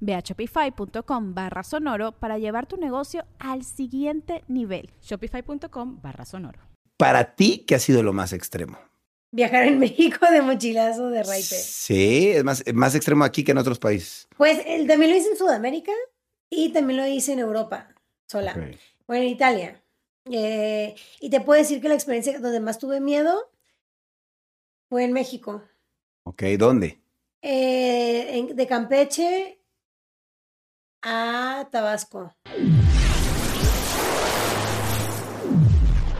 Ve a shopify.com barra sonoro para llevar tu negocio al siguiente nivel. Shopify.com barra sonoro. Para ti, ¿qué ha sido lo más extremo? Viajar en México de mochilazo de raite. Sí, es más, más extremo aquí que en otros países. Pues el, también lo hice en Sudamérica y también lo hice en Europa, sola. Ok. Bueno, en Italia. Eh, y te puedo decir que la experiencia donde más tuve miedo fue en México. Ok, ¿dónde? Eh, de Campeche a Tabasco.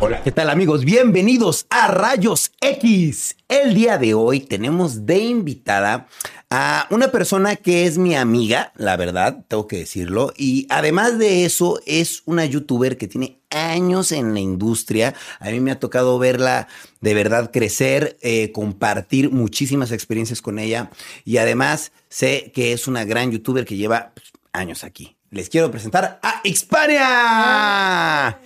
Hola, ¿qué tal amigos? Bienvenidos a Rayos X. El día de hoy tenemos de invitada a una persona que es mi amiga, la verdad, tengo que decirlo, y además de eso es una youtuber que tiene años en la industria. A mí me ha tocado verla de verdad crecer, eh, compartir muchísimas experiencias con ella y además sé que es una gran youtuber que lleva pues, años aquí. Les quiero presentar a Xpania.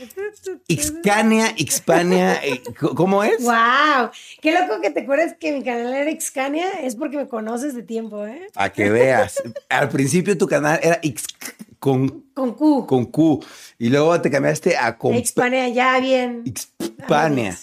Xcania, Xpania, eh, ¿cómo es? ¡Wow! Qué loco que te acuerdas que mi canal era Xcania. Es porque me conoces de tiempo, ¿eh? A que veas. Al principio tu canal era X con, Con Q. con Q y luego te cambiaste a con Xpania, ya bien. Xpania.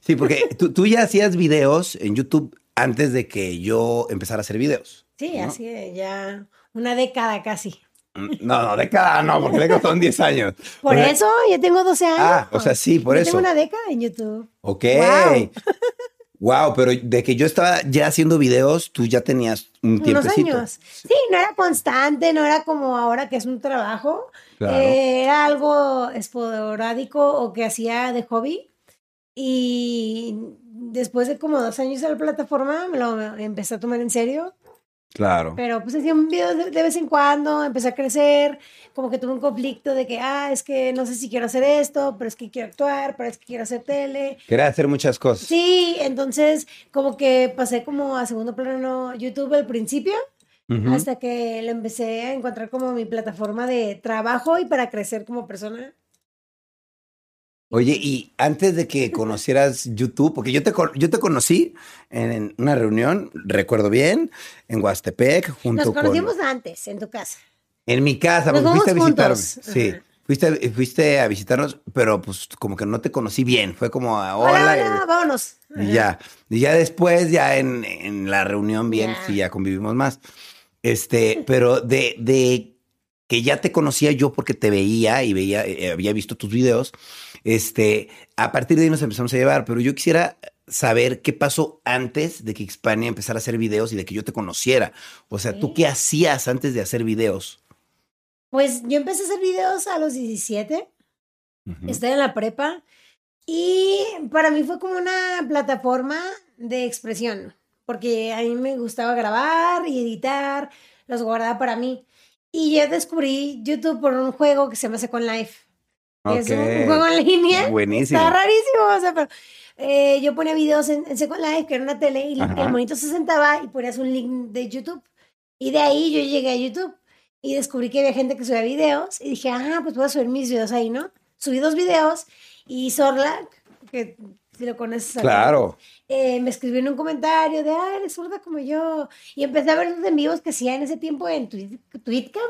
Sí, porque tú, tú ya hacías videos en YouTube antes de que yo empezara a hacer videos. Sí, ¿no? así ya una década casi. No, no, década no, porque década son 10 años. Por O sea, eso ya tengo 12 años. Ah, o sea, sí, por Yo eso. Tengo una década en YouTube. Ok. Wow. Wow, pero de que yo estaba ya haciendo videos, tú ya tenías un Unos tiempecito. años. Sí, no era constante, no era como ahora que es un trabajo. Claro. Eh, era algo esporádico o que hacía de hobby. Y después de como dos años en la plataforma, me lo empecé a tomar en serio. Claro. Pero pues hacía un video de, de vez en cuando, empecé a crecer, como que tuve un conflicto de que, ah, es que no sé si quiero hacer esto, pero es que quiero actuar, pero es que quiero hacer tele. Quería hacer muchas cosas. Sí, entonces como que pasé como a segundo plano YouTube al principio, hasta que lo empecé a encontrar como mi plataforma de trabajo y para crecer como persona. Oye, y antes de que conocieras YouTube, porque yo te, con- yo te conocí en, una reunión, recuerdo bien, en Huastepec, junto Nos conocimos con... antes en tu casa. En mi casa, Nos porque fuiste a visitarme. juntos. Sí, Ajá. fuiste, fuiste a visitarnos, pero pues como que no te conocí bien. Fue como, a, Hola, hola, hola, vámonos. y ya. Y ya después, ya en, en la reunión bien, Ya. sí, ya convivimos más. Este, pero de, de que ya te conocía yo porque te veía y veía, eh, había visto tus videos, este, a partir de ahí nos empezamos a llevar, pero yo quisiera saber qué pasó antes de que Xpania empezara a hacer videos y de que yo te conociera. O sea, ¿tú qué hacías antes de hacer videos? Pues yo empecé a hacer videos a los 17. Ujú. Estaba en la prepa y para mí fue como una plataforma de expresión, porque a mí me gustaba grabar y editar, los guardaba para mí. Y yo descubrí YouTube por un juego que se llama Second Life. Que Es un, juego en línea. Buenísimo. Está rarísimo, o sea, pero eh, yo ponía videos en, en Second Life, que era una tele, y Ajá. el monito se sentaba y ponías un link de YouTube. Y de ahí yo llegué a YouTube y descubrí que había gente que subía videos y dije, ah, pues voy a subir mis videos ahí, ¿no? Subí dos videos y Sorla, que si lo conoces, Claro. eh, me escribió en un comentario de, ah, eres zurda como yo. Y empecé a ver los en vivos que hacía en ese tiempo en Tweetcam,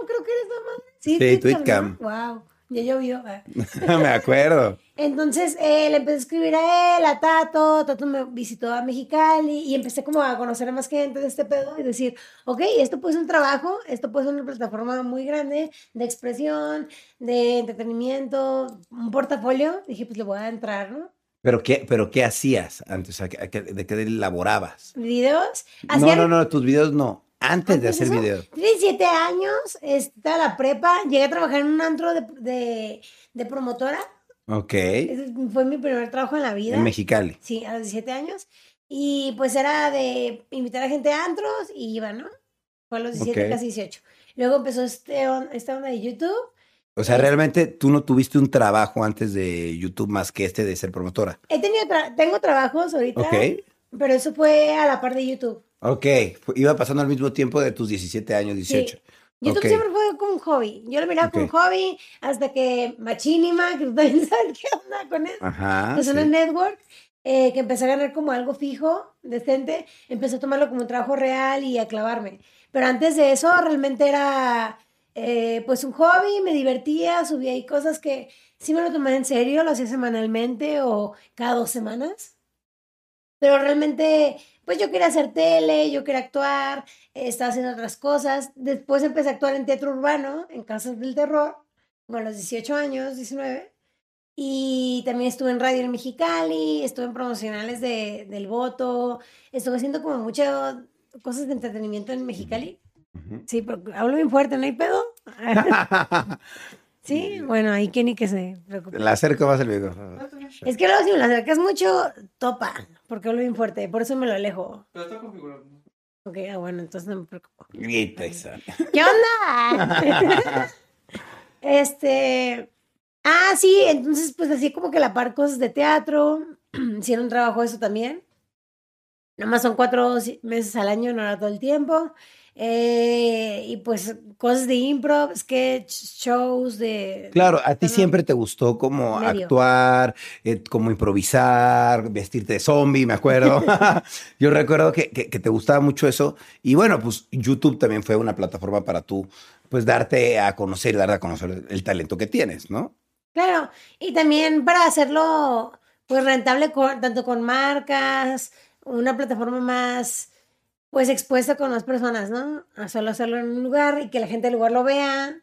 creo que eres nomás. Sí, Sí, Tweetcam. Wow, ya llovió. Me acuerdo. Entonces eh, le empecé a escribir a él, a Tato, Tato me visitó a Mexicali y empecé como a conocer a más gente de este pedo y decir, ok, esto puede ser un trabajo, esto puede ser una plataforma muy grande de expresión, de entretenimiento, un portafolio. Dije, pues le voy a entrar, ¿no? ¿Pero qué, pero qué hacías antes? ¿A qué- a qué- ¿De qué elaborabas? videos. No, no, no, tus videos no. Antes de hacer eso, videos. 17 años, estaba la prepa, llegué a trabajar en un antro de, de, de promotora. Ok. Ese fue mi primer trabajo en la vida. En Mexicali. Sí, a los 17 años. Y pues era de invitar a gente a antros y iba, ¿no? Fue a los 17, Ok. casi 18. Luego empezó este on- esta onda de YouTube. O sea, realmente tú no tuviste un trabajo antes de YouTube más que este de ser promotora. He tenido, tra- tengo trabajos ahorita, Ok. pero eso fue a la par de YouTube. Ok. Iba pasando al mismo tiempo de tus 17 años, 18. YouTube Ok. siempre fue como un hobby. Yo lo miraba como un hobby hasta que Machinima, que tú también sabes qué onda con eso. Ajá. que son sí. el network, eh, que empecé a ganar como algo fijo, decente, empecé a tomarlo como un trabajo real y a clavarme. Pero antes de eso realmente era eh, pues un hobby, me divertía, subía ahí cosas que sí me lo tomaba en serio, lo hacía semanalmente o cada dos semanas. Pero realmente, pues yo quería hacer tele, yo quería actuar, estaba haciendo otras cosas. Después empecé a actuar en teatro urbano, en Casas del Terror, como a los 18 años, 19. Y también estuve en radio en Mexicali, estuve en promocionales de, del voto, estuve haciendo como muchas cosas de entretenimiento en Mexicali. Ujú. Sí, pero hablo bien fuerte, ¿no hay pedo? sí, bueno, ahí que ni que se preocupe. La acerco más el video. Es que luego si me lo acercas mucho, topa, porque hablo bien fuerte, por eso me lo alejo. Pero está configurado. Ok, ah, bueno, entonces no me preocupo. Grita esa. ¿Qué onda? este. Ah, sí, entonces pues así como que la par cosas de teatro. Hicieron un trabajo eso también. Nada más son cuatro meses al año, no era todo el tiempo. Eh, y pues cosas de improv, sketch, shows de... Claro, a ti siempre te gustó como Medio. actuar, eh, como improvisar, vestirte de zombie, me acuerdo. Yo recuerdo que, que- que te gustaba mucho eso. Y bueno, pues YouTube también fue una plataforma para tú, pues darte a conocer y darte a conocer el talento que tienes, ¿no? Claro, y también para hacerlo pues rentable con- tanto con marcas, una plataforma más pues expuesta con más personas, ¿no? A solo hacerlo en un lugar y que la gente del lugar lo vea.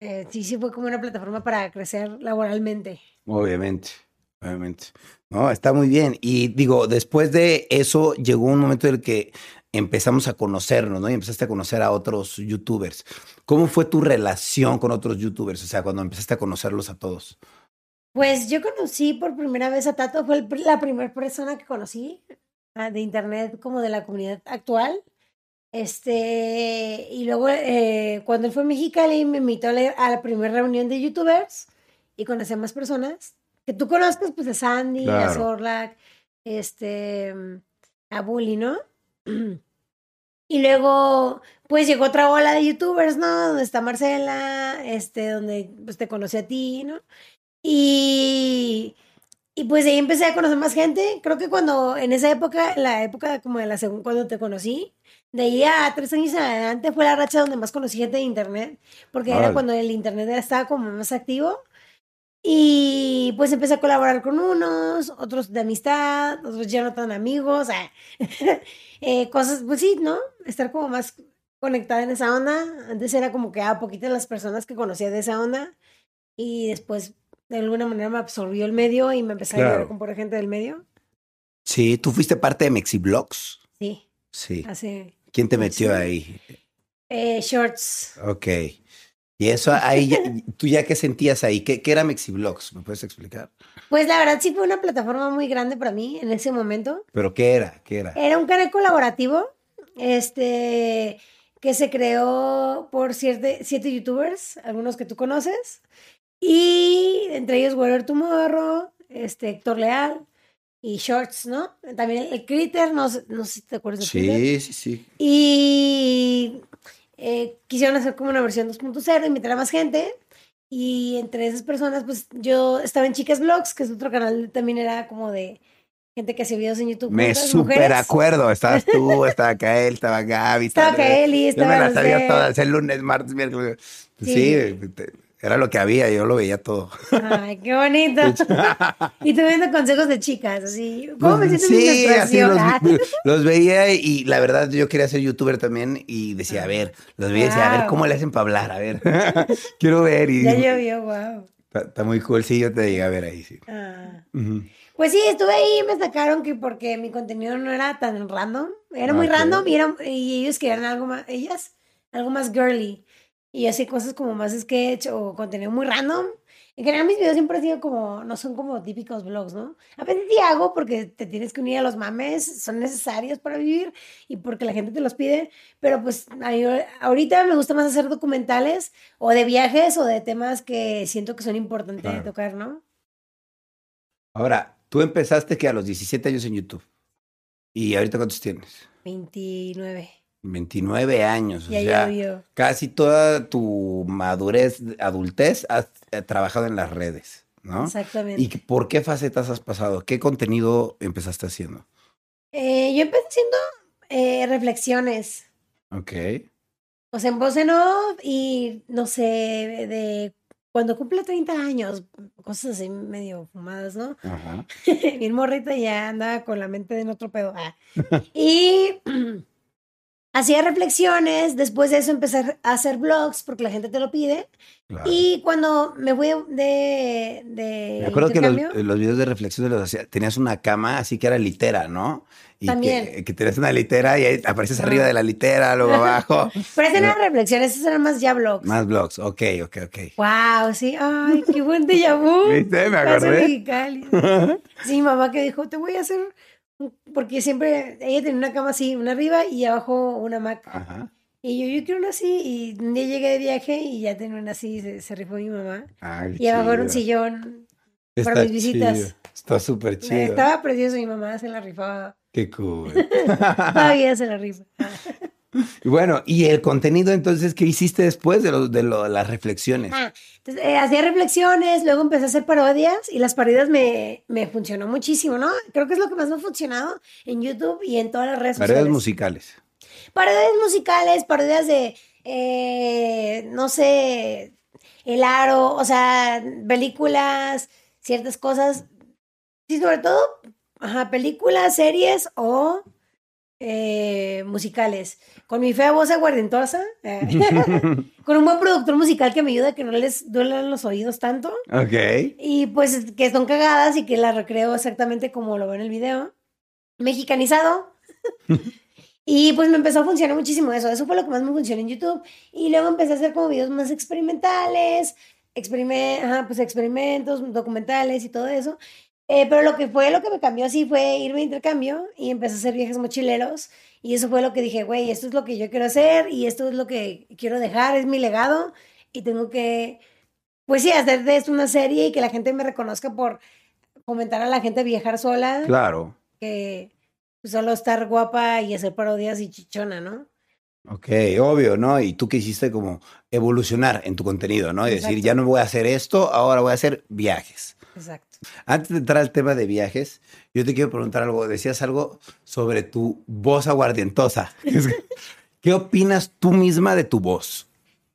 Eh, sí, sí fue como una plataforma para crecer laboralmente. Obviamente, obviamente. No, está muy bien. Y digo, después de eso llegó un momento en el que empezamos a conocernos, ¿no? Y empezaste a conocer a otros youtubers. ¿Cómo fue tu relación con otros youtubers? O sea, cuando empezaste a conocerlos a todos. Pues yo conocí por primera vez a Tato, fue la primera persona que conocí de internet como de la comunidad actual. Este, y luego eh, cuando él fue a Mexicali me invitó a la, a la primera reunión de youtubers y conocí a más personas que tú conozcas, pues a Sandy, a. Zorlak, este, a Bully, ¿no? Y luego, pues llegó otra ola de youtubers, ¿no? Donde está Marcela, este, donde pues te conocí a ti, ¿no? Y, y pues ahí empecé a conocer más gente. Creo que cuando, en esa época, la época como de la segunda, cuando te conocí, de ahí a tres años adelante fue la racha donde más conocí gente de internet, porque era cuando el internet estaba como más activo. Y pues empecé a colaborar con unos, otros de amistad, otros ya no tan amigos, ah, eh, cosas, pues sí, ¿no? Estar como más conectada en esa onda. Antes era como que a poquitas las personas que conocía de esa onda y después de alguna manera me absorbió el medio y me empecé a ayudar con gente del medio. Sí, tú fuiste parte de Mexiblogs. Sí, Sí. hace ¿Quién te metió ahí? eh, shorts. Ok. Y eso ahí, ya- ¿tú ya qué sentías ahí? ¿Qué, qué era Mexiblogs? ¿Me puedes explicar? Pues la verdad sí fue una plataforma muy grande para mí en ese momento. ¿Pero qué era? ¿Qué era? Era un canal colaborativo, este, que se creó por siete, siete youtubers, algunos que tú conoces, y entre ellos Weber Tomorrow, este, Héctor Leal y Shorts, ¿no? También el, Critter, no, sé- no sé si te acuerdas de Critter. Sí, sí, sí. Y eh, quisieron hacer como una versión 2.0, invitar a más gente. Y entre esas personas, pues yo estaba en Chicas Vlogs, que es otro canal, también era como de gente que hacía videos en YouTube. Me mujeres. acuerdo. Estabas tú, estaba Kael, estaba Gaby. Estaba Kaeli, Yo estaba me las sabía todas. El lunes, martes, miércoles. Sí. Sí, era lo que había. Yo lo veía todo. Ay, qué bonito. y tú viendo consejos de chicas, así. ¿Cómo me siento en sí, así menstruación? los, los veía y la verdad yo quería ser youtuber también y decía, a ver, los veía y decía, a ver. ¿cómo le hacen para hablar? A ver, quiero ver. Y Ya llovió, wow. está, está muy cool, sí, yo te llegué a ver ahí, sí. Ah. Pues sí, estuve ahí y me sacaron que porque mi contenido no era tan random. Era muy random y, era- y ellos querían algo más, ellas, algo más girly. Y yo hacía cosas como más sketch o contenido muy random. En general mis videos siempre han sido como, no son como típicos vlogs, ¿no? A veces sí hago porque te tienes que unir a los mames, son necesarios para vivir y porque la gente te los pide. Pero pues ahorita me gusta más hacer documentales o de viajes o de temas que siento que son importantes de tocar, ¿no? Ahora, tú empezaste que a los 17 años en YouTube. ¿Y ahorita cuántos tienes? 29. 29 años. O sea, casi toda tu madurez, adultez, has eh, trabajado en las redes, ¿no? Exactamente. ¿Y por qué facetas has pasado? ¿Qué contenido empezaste haciendo? Eh, yo empecé haciendo eh, reflexiones, Ok. o sea, en voz en off y no sé, de cuando cumple 30 años, cosas así medio fumadas, ¿no? Ajá. Bien morrita ya andaba con la mente en otro pedo. Ah. Y hacía reflexiones, después de eso empecé a hacer vlogs porque la gente te lo pide. Claro. Y cuando me fui de... de Me acuerdo que los, los videos de reflexión los hacía, tenías una cama así que era litera, ¿no? Y También. Que, que tenías una litera y ahí apareces Ah. arriba de la litera, luego abajo. Pero esas eran reflexiones, esas eran más ya vlogs. Más blogs. Ok, ok, ok. Wow, sí. Ay, qué buen déjà vu. ¿Viste? Me acordé. Sí, mi mamá que dijo, te voy a hacer... un-", Porque siempre ella tenía una cama así, una arriba y abajo una hamaca. Ajá. Y yo, yo quiero una así. Y un día llegué de viaje y ya tenía una así, se, se rifó mi mamá. Ah, qué Y abajo era un sillón. para mis visitas. chido. Está súper chido. Estaba precioso, mi mamá se la rifaba. Qué cool. Todavía se la rifa. Y bueno, ¿y el contenido entonces qué hiciste después de, lo- de lo- las reflexiones? Ah, entonces, eh, hacía reflexiones, luego empecé a hacer parodias y las parodias me, me funcionó muchísimo, ¿no? Creo que es lo que más me ha funcionado en YouTube y en todas las redes sociales. musicales. Parodias musicales, parodias de, eh, no sé, El Aro, o sea, películas, ciertas cosas. Sí, sobre todo, ajá, películas, series o eh, musicales. Con mi fea voz aguardentosa, eh, con un buen productor musical que me ayuda a que no les duelan los oídos tanto. Ok. Y pues que son cagadas y que las recreo exactamente como lo veo en el video. Mexicanizado. y pues me empezó a funcionar muchísimo eso. Eso fue lo que más me funcionó en YouTube. Y luego empecé a hacer como videos más experimentales, experime- ajá, pues experimentos, documentales y todo eso. Eh, pero lo que fue, lo que me cambió así fue irme de intercambio y empecé a hacer viajes mochileros. Y eso fue lo que dije, güey, esto es lo que yo quiero hacer y esto es lo que quiero dejar, es mi legado. Y tengo que, pues sí, hacer de esto una serie y que la gente me reconozca por fomentar a la gente a viajar sola, Claro. que pues, solo estar guapa y hacer parodias y chichona, ¿no? Ok, obvio, ¿no? Y tú que hiciste como evolucionar en tu contenido, ¿no? Y decir, ya no voy a hacer esto, ahora voy a hacer viajes. Exacto. Antes de entrar al tema de viajes, yo te quiero preguntar algo. Decías algo sobre tu voz aguardientosa. ¿Qué opinas tú misma de tu voz?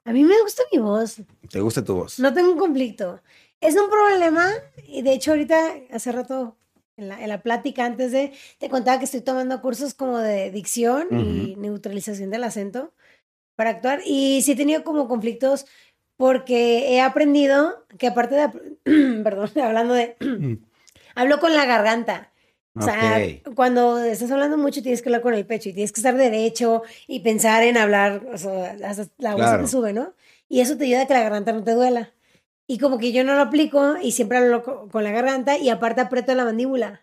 A mí me gusta mi voz, ¿Te gusta tu voz? no tengo un conflicto. Es un problema y de hecho ahorita, hace rato, en la, en la plática antes de, te contaba que estoy tomando cursos como de dicción y neutralización del acento para actuar y sí he tenido como conflictos porque he aprendido que aparte de, perdón, hablando de, hablo con la garganta. O sea, Ok. cuando estás hablando mucho tienes que hablar con el pecho y tienes que estar derecho y pensar en hablar, o sea, hasta la voz se Claro. te sube, ¿no? Y eso te ayuda a que la garganta no te duela. Y como que yo no lo aplico y siempre hablo co- con la garganta y aparte aprieto la mandíbula.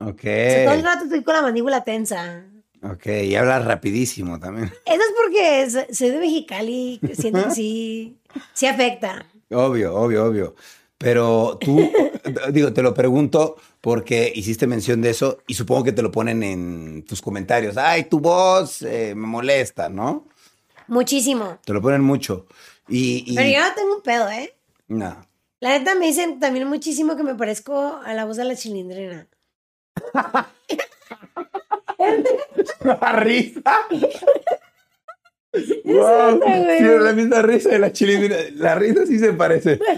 Ok. O sea, todo el rato estoy con la mandíbula tensa. Ok, y hablas rapidísimo también. Eso es porque so- soy de Mexicali, que siento que sí, sí afecta. Obvio, obvio, obvio. Pero tú, digo, te lo pregunto porque hiciste mención de eso y supongo que te lo ponen en tus comentarios. Ay, tu voz eh, me molesta, ¿no? Muchísimo. Te lo ponen mucho. Y, y- Pero yo no tengo un pedo, ¿eh? no. La neta me dicen también muchísimo que me parezco a la voz de la chilindrina. La risa. Es Wow, otra, güey. sí, es la misma risa de la chilindrina. La risa sí se parece.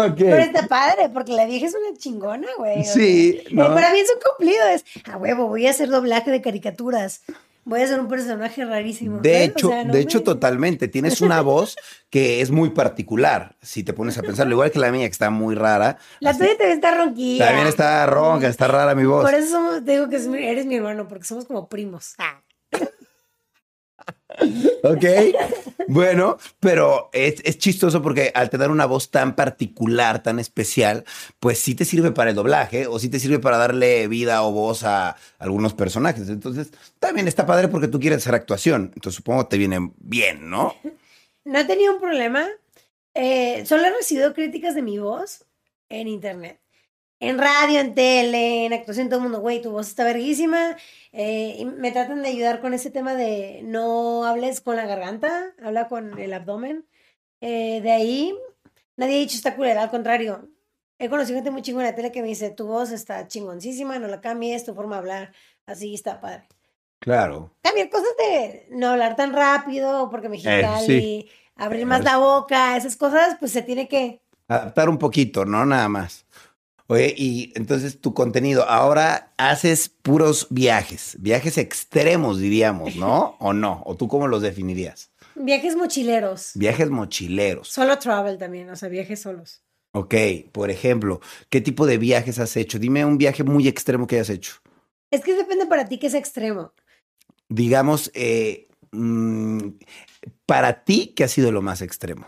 Ok. Pero está padre, porque la vieja es una chingona, güey. o Sí, sea, ¿no? eh, Para mí es un cumplido, es, a huevo, voy a hacer doblaje de caricaturas. Voy a ser un personaje rarísimo. De hecho, sea, no de hecho, me- totalmente. Tienes una voz que es muy particular, si te pones a pensarlo. Igual que la mía, que está muy rara. La tuya también está ronquilla. También está ronca, está rara mi voz. Por eso te digo que eres mi hermano, porque somos como primos. Ah. Ok. Bueno, pero es, es chistoso porque al tener una voz tan particular, tan especial, pues sí te sirve para el doblaje o sí te sirve para darle vida o voz a algunos personajes. Entonces, también está padre porque tú quieres hacer actuación. Entonces, supongo que te viene bien, ¿no? No he tenido un problema. Eh, solo he recibido críticas de mi voz en internet. En radio, en tele, en actuación, todo el mundo, güey, tu voz está verguísima. Eh, y me tratan de ayudar con ese tema de no hables con la garganta, habla con el abdomen. Eh, de ahí, nadie ha dicho está culera, al contrario. He conocido gente muy chingona de tele que me dice, tu voz está chingoncísima, no la cambies, tu forma de hablar, así está padre. Claro. Cambiar cosas de no hablar tan rápido, porque Mexicali, sí. abrir más la boca, esas cosas, pues se tiene que. Adaptar un poquito, ¿no? Nada más. Oye, y entonces tu contenido, ahora haces puros viajes, viajes extremos, diríamos, ¿no? ¿O no? ¿O tú cómo los definirías? Viajes mochileros. Viajes mochileros. Solo travel también, o sea, viajes solos. Ok, por ejemplo, ¿qué tipo de viajes has hecho? Dime un viaje muy extremo que hayas hecho. Es que depende para ti que es extremo. Digamos, eh, mm, para ti, ¿qué ha sido lo más extremo?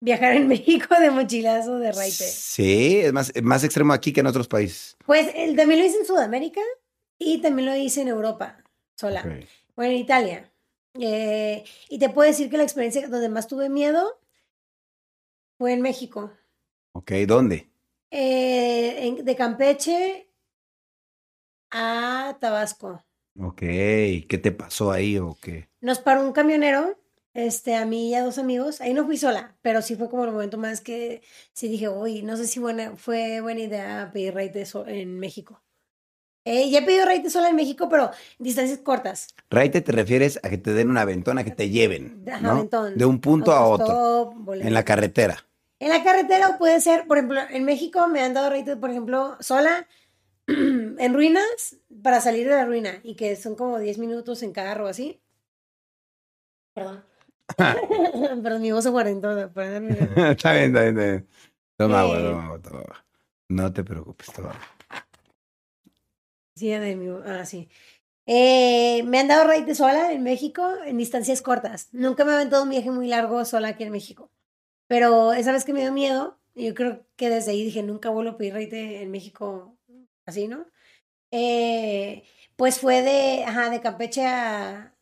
Viajar en México de mochilazo de raite. Sí, es más, más extremo aquí que en otros países. Pues el, también lo hice en Sudamérica y también lo hice en Europa, sola. Ok. Bueno, en Italia. Eh, y te puedo decir que la experiencia donde más tuve miedo fue en México. Ok, ¿dónde? Eh, en- de Campeche a Tabasco. Ok, ¿qué te pasó ahí o qué? Nos paró un camionero, este, a mí y a dos amigos. Ahí no fui sola, pero sí fue como el momento más que sí dije, uy, no sé si buena, fue buena idea pedir raite so- en México. Eh, ya he pedido raite sola en México, pero distancias cortas. Raite te refieres a que te den una ventona, que te lleven, Ajá, ¿no? aventón. De un punto a otro, boleto. en la carretera. En la carretera o puede ser, por ejemplo, en México me han dado raite, por ejemplo, sola en ruinas para salir de la ruina y que son como 10 minutos en carro así. Perdón. Perdón, mi voz se cuarentó. perdón. está bien, está bien, está bien. Toma agua, Eh. toma agua, toma agua. No te preocupes, toma agua. Sí, de mi, ah, sí. Eh, me han dado raite sola en México en distancias cortas. Nunca me he aventado un viaje muy largo sola aquí en México. Pero esa vez que me dio miedo, yo creo que desde ahí dije, nunca vuelvo a pedir raite en México así, ¿no? Eh, pues fue de, ajá, de Campeche a...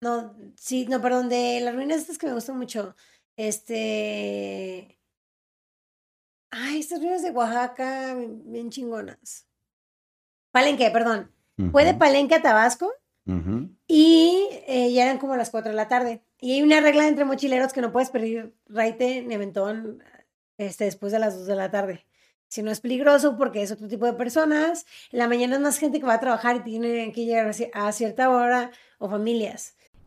No, sí, no, perdón, de las ruinas estas que me gustan mucho. Este... Ay, estas ruinas de Oaxaca, bien chingonas. Palenque, perdón. Fue de Palenque a Tabasco y eh, ya eran como las 4 de la tarde. Y hay una regla entre mochileros que no puedes pedir raite ni aventón este, después de las 2 de la tarde. Si no es peligroso porque es otro tipo de personas. En la mañana es más gente que va a trabajar y tiene que llegar a cierta hora o familias.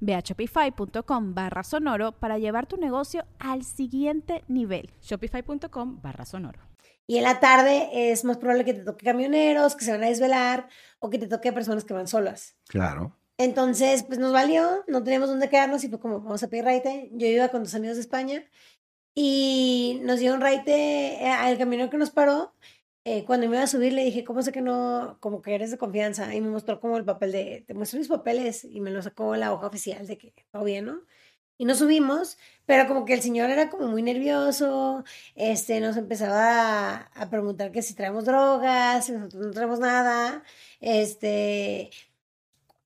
Ve a shopify.com barra sonoro para llevar tu negocio al siguiente nivel. Shopify.com barra sonoro. Y en la tarde es más probable que te toque camioneros que se van a desvelar o que te toque personas que van solas. Claro. Entonces, pues nos valió, no teníamos dónde quedarnos y fue como, vamos a pedir raite. Yo iba con dos amigos de España y nos dio un raite eh, al camionero que nos paró. Eh, cuando me iba a subir le dije, ¿cómo sé que no, como que eres de confianza? Y me mostró como el papel de, te muestro mis papeles y me lo sacó la hoja oficial de que todo bien, ¿no? y nos subimos, pero como que el señor era como muy nervioso, este, nos empezaba a, a preguntar que si traemos drogas, y nosotros no traemos nada, este,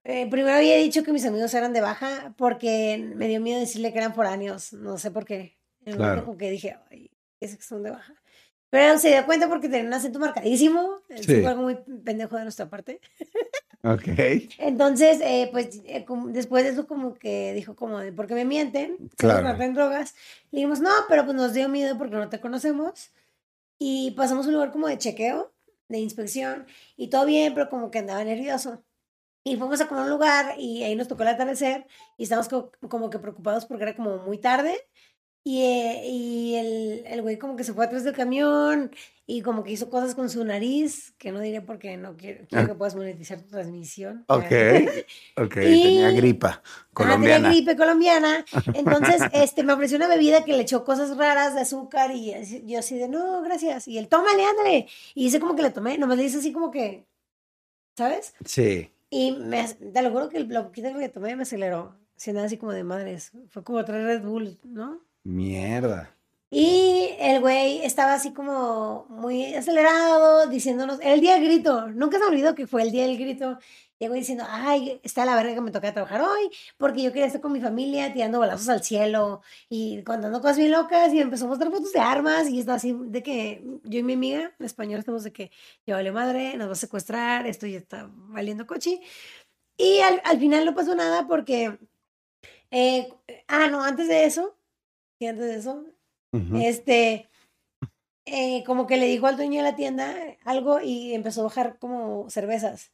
eh, primero había dicho que mis amigos eran de baja porque me dio miedo decirle que eran foráneos, no sé por qué. En el momento Claro. como que dije, ay, es que son de baja. Pero se dio cuenta porque tenía un acento marcadísimo, Sí. fue algo muy pendejo de nuestra parte. Ok. Entonces, eh, pues eh, como- después de eso como que dijo como ¿por qué me mienten? Se Claro. nos en drogas. Le dijimos, no, pero pues nos dio miedo porque no te conocemos. Y pasamos a un lugar como de chequeo, de inspección, y todo bien, pero como que andaba nervioso. Y fuimos a comer un lugar y ahí nos tocó el atardecer y estábamos co- como que preocupados porque era como muy tarde. Y, eh, y el, el güey como que se fue atrás del camión y como que hizo cosas con su nariz, que no diré porque no quiero, quiero Ah. que puedas monetizar tu transmisión. Ok. Ok, Y- tenía gripa tenía colombiana. gripe colombiana. Entonces, este, me ofreció una bebida que le echó cosas raras de azúcar y yo así de, no, gracias. Y él, tómale, ándale. Y hice como que le tomé, nomás le hice así como que, ¿sabes? Sí. Y me, te lo juro que el- lo poquito que le tomé me aceleró. Siendo así como de madres. Fue como tres Red Bull, ¿no? Mierda. Y el güey estaba así como muy acelerado, diciéndonos, el día del grito, nunca se olvidó que fue el día del grito. Llegó diciendo, ay, está la verga que me toca trabajar hoy, porque yo quería estar con mi familia tirando balazos al cielo y contando cosas bien locas y empezó a mostrar fotos de armas y estaba así de que yo y mi amiga en español estamos de que ya vale madre, nos va a secuestrar, esto ya está valiendo coche. Y al, al final no pasó nada porque, eh, ah, no, antes de eso, de eso, este, eh, como que le dijo al dueño de la tienda algo y empezó a bajar como cervezas.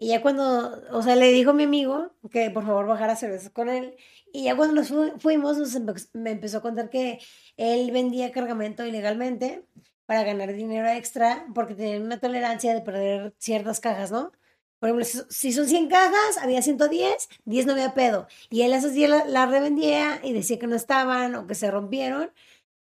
Y ya cuando, o sea, le dijo a mi amigo que por favor bajara cervezas con él. Y ya cuando nos fu- fuimos, nos empe- me empezó a contar que él vendía cargamento ilegalmente para ganar dinero extra porque tenían una tolerancia de perder ciertas cajas, ¿no? Por ejemplo, si- son 100 cajas, había 110, 10 no había pedo. Y él esas 10 la- las revendía y decía que no estaban o que se rompieron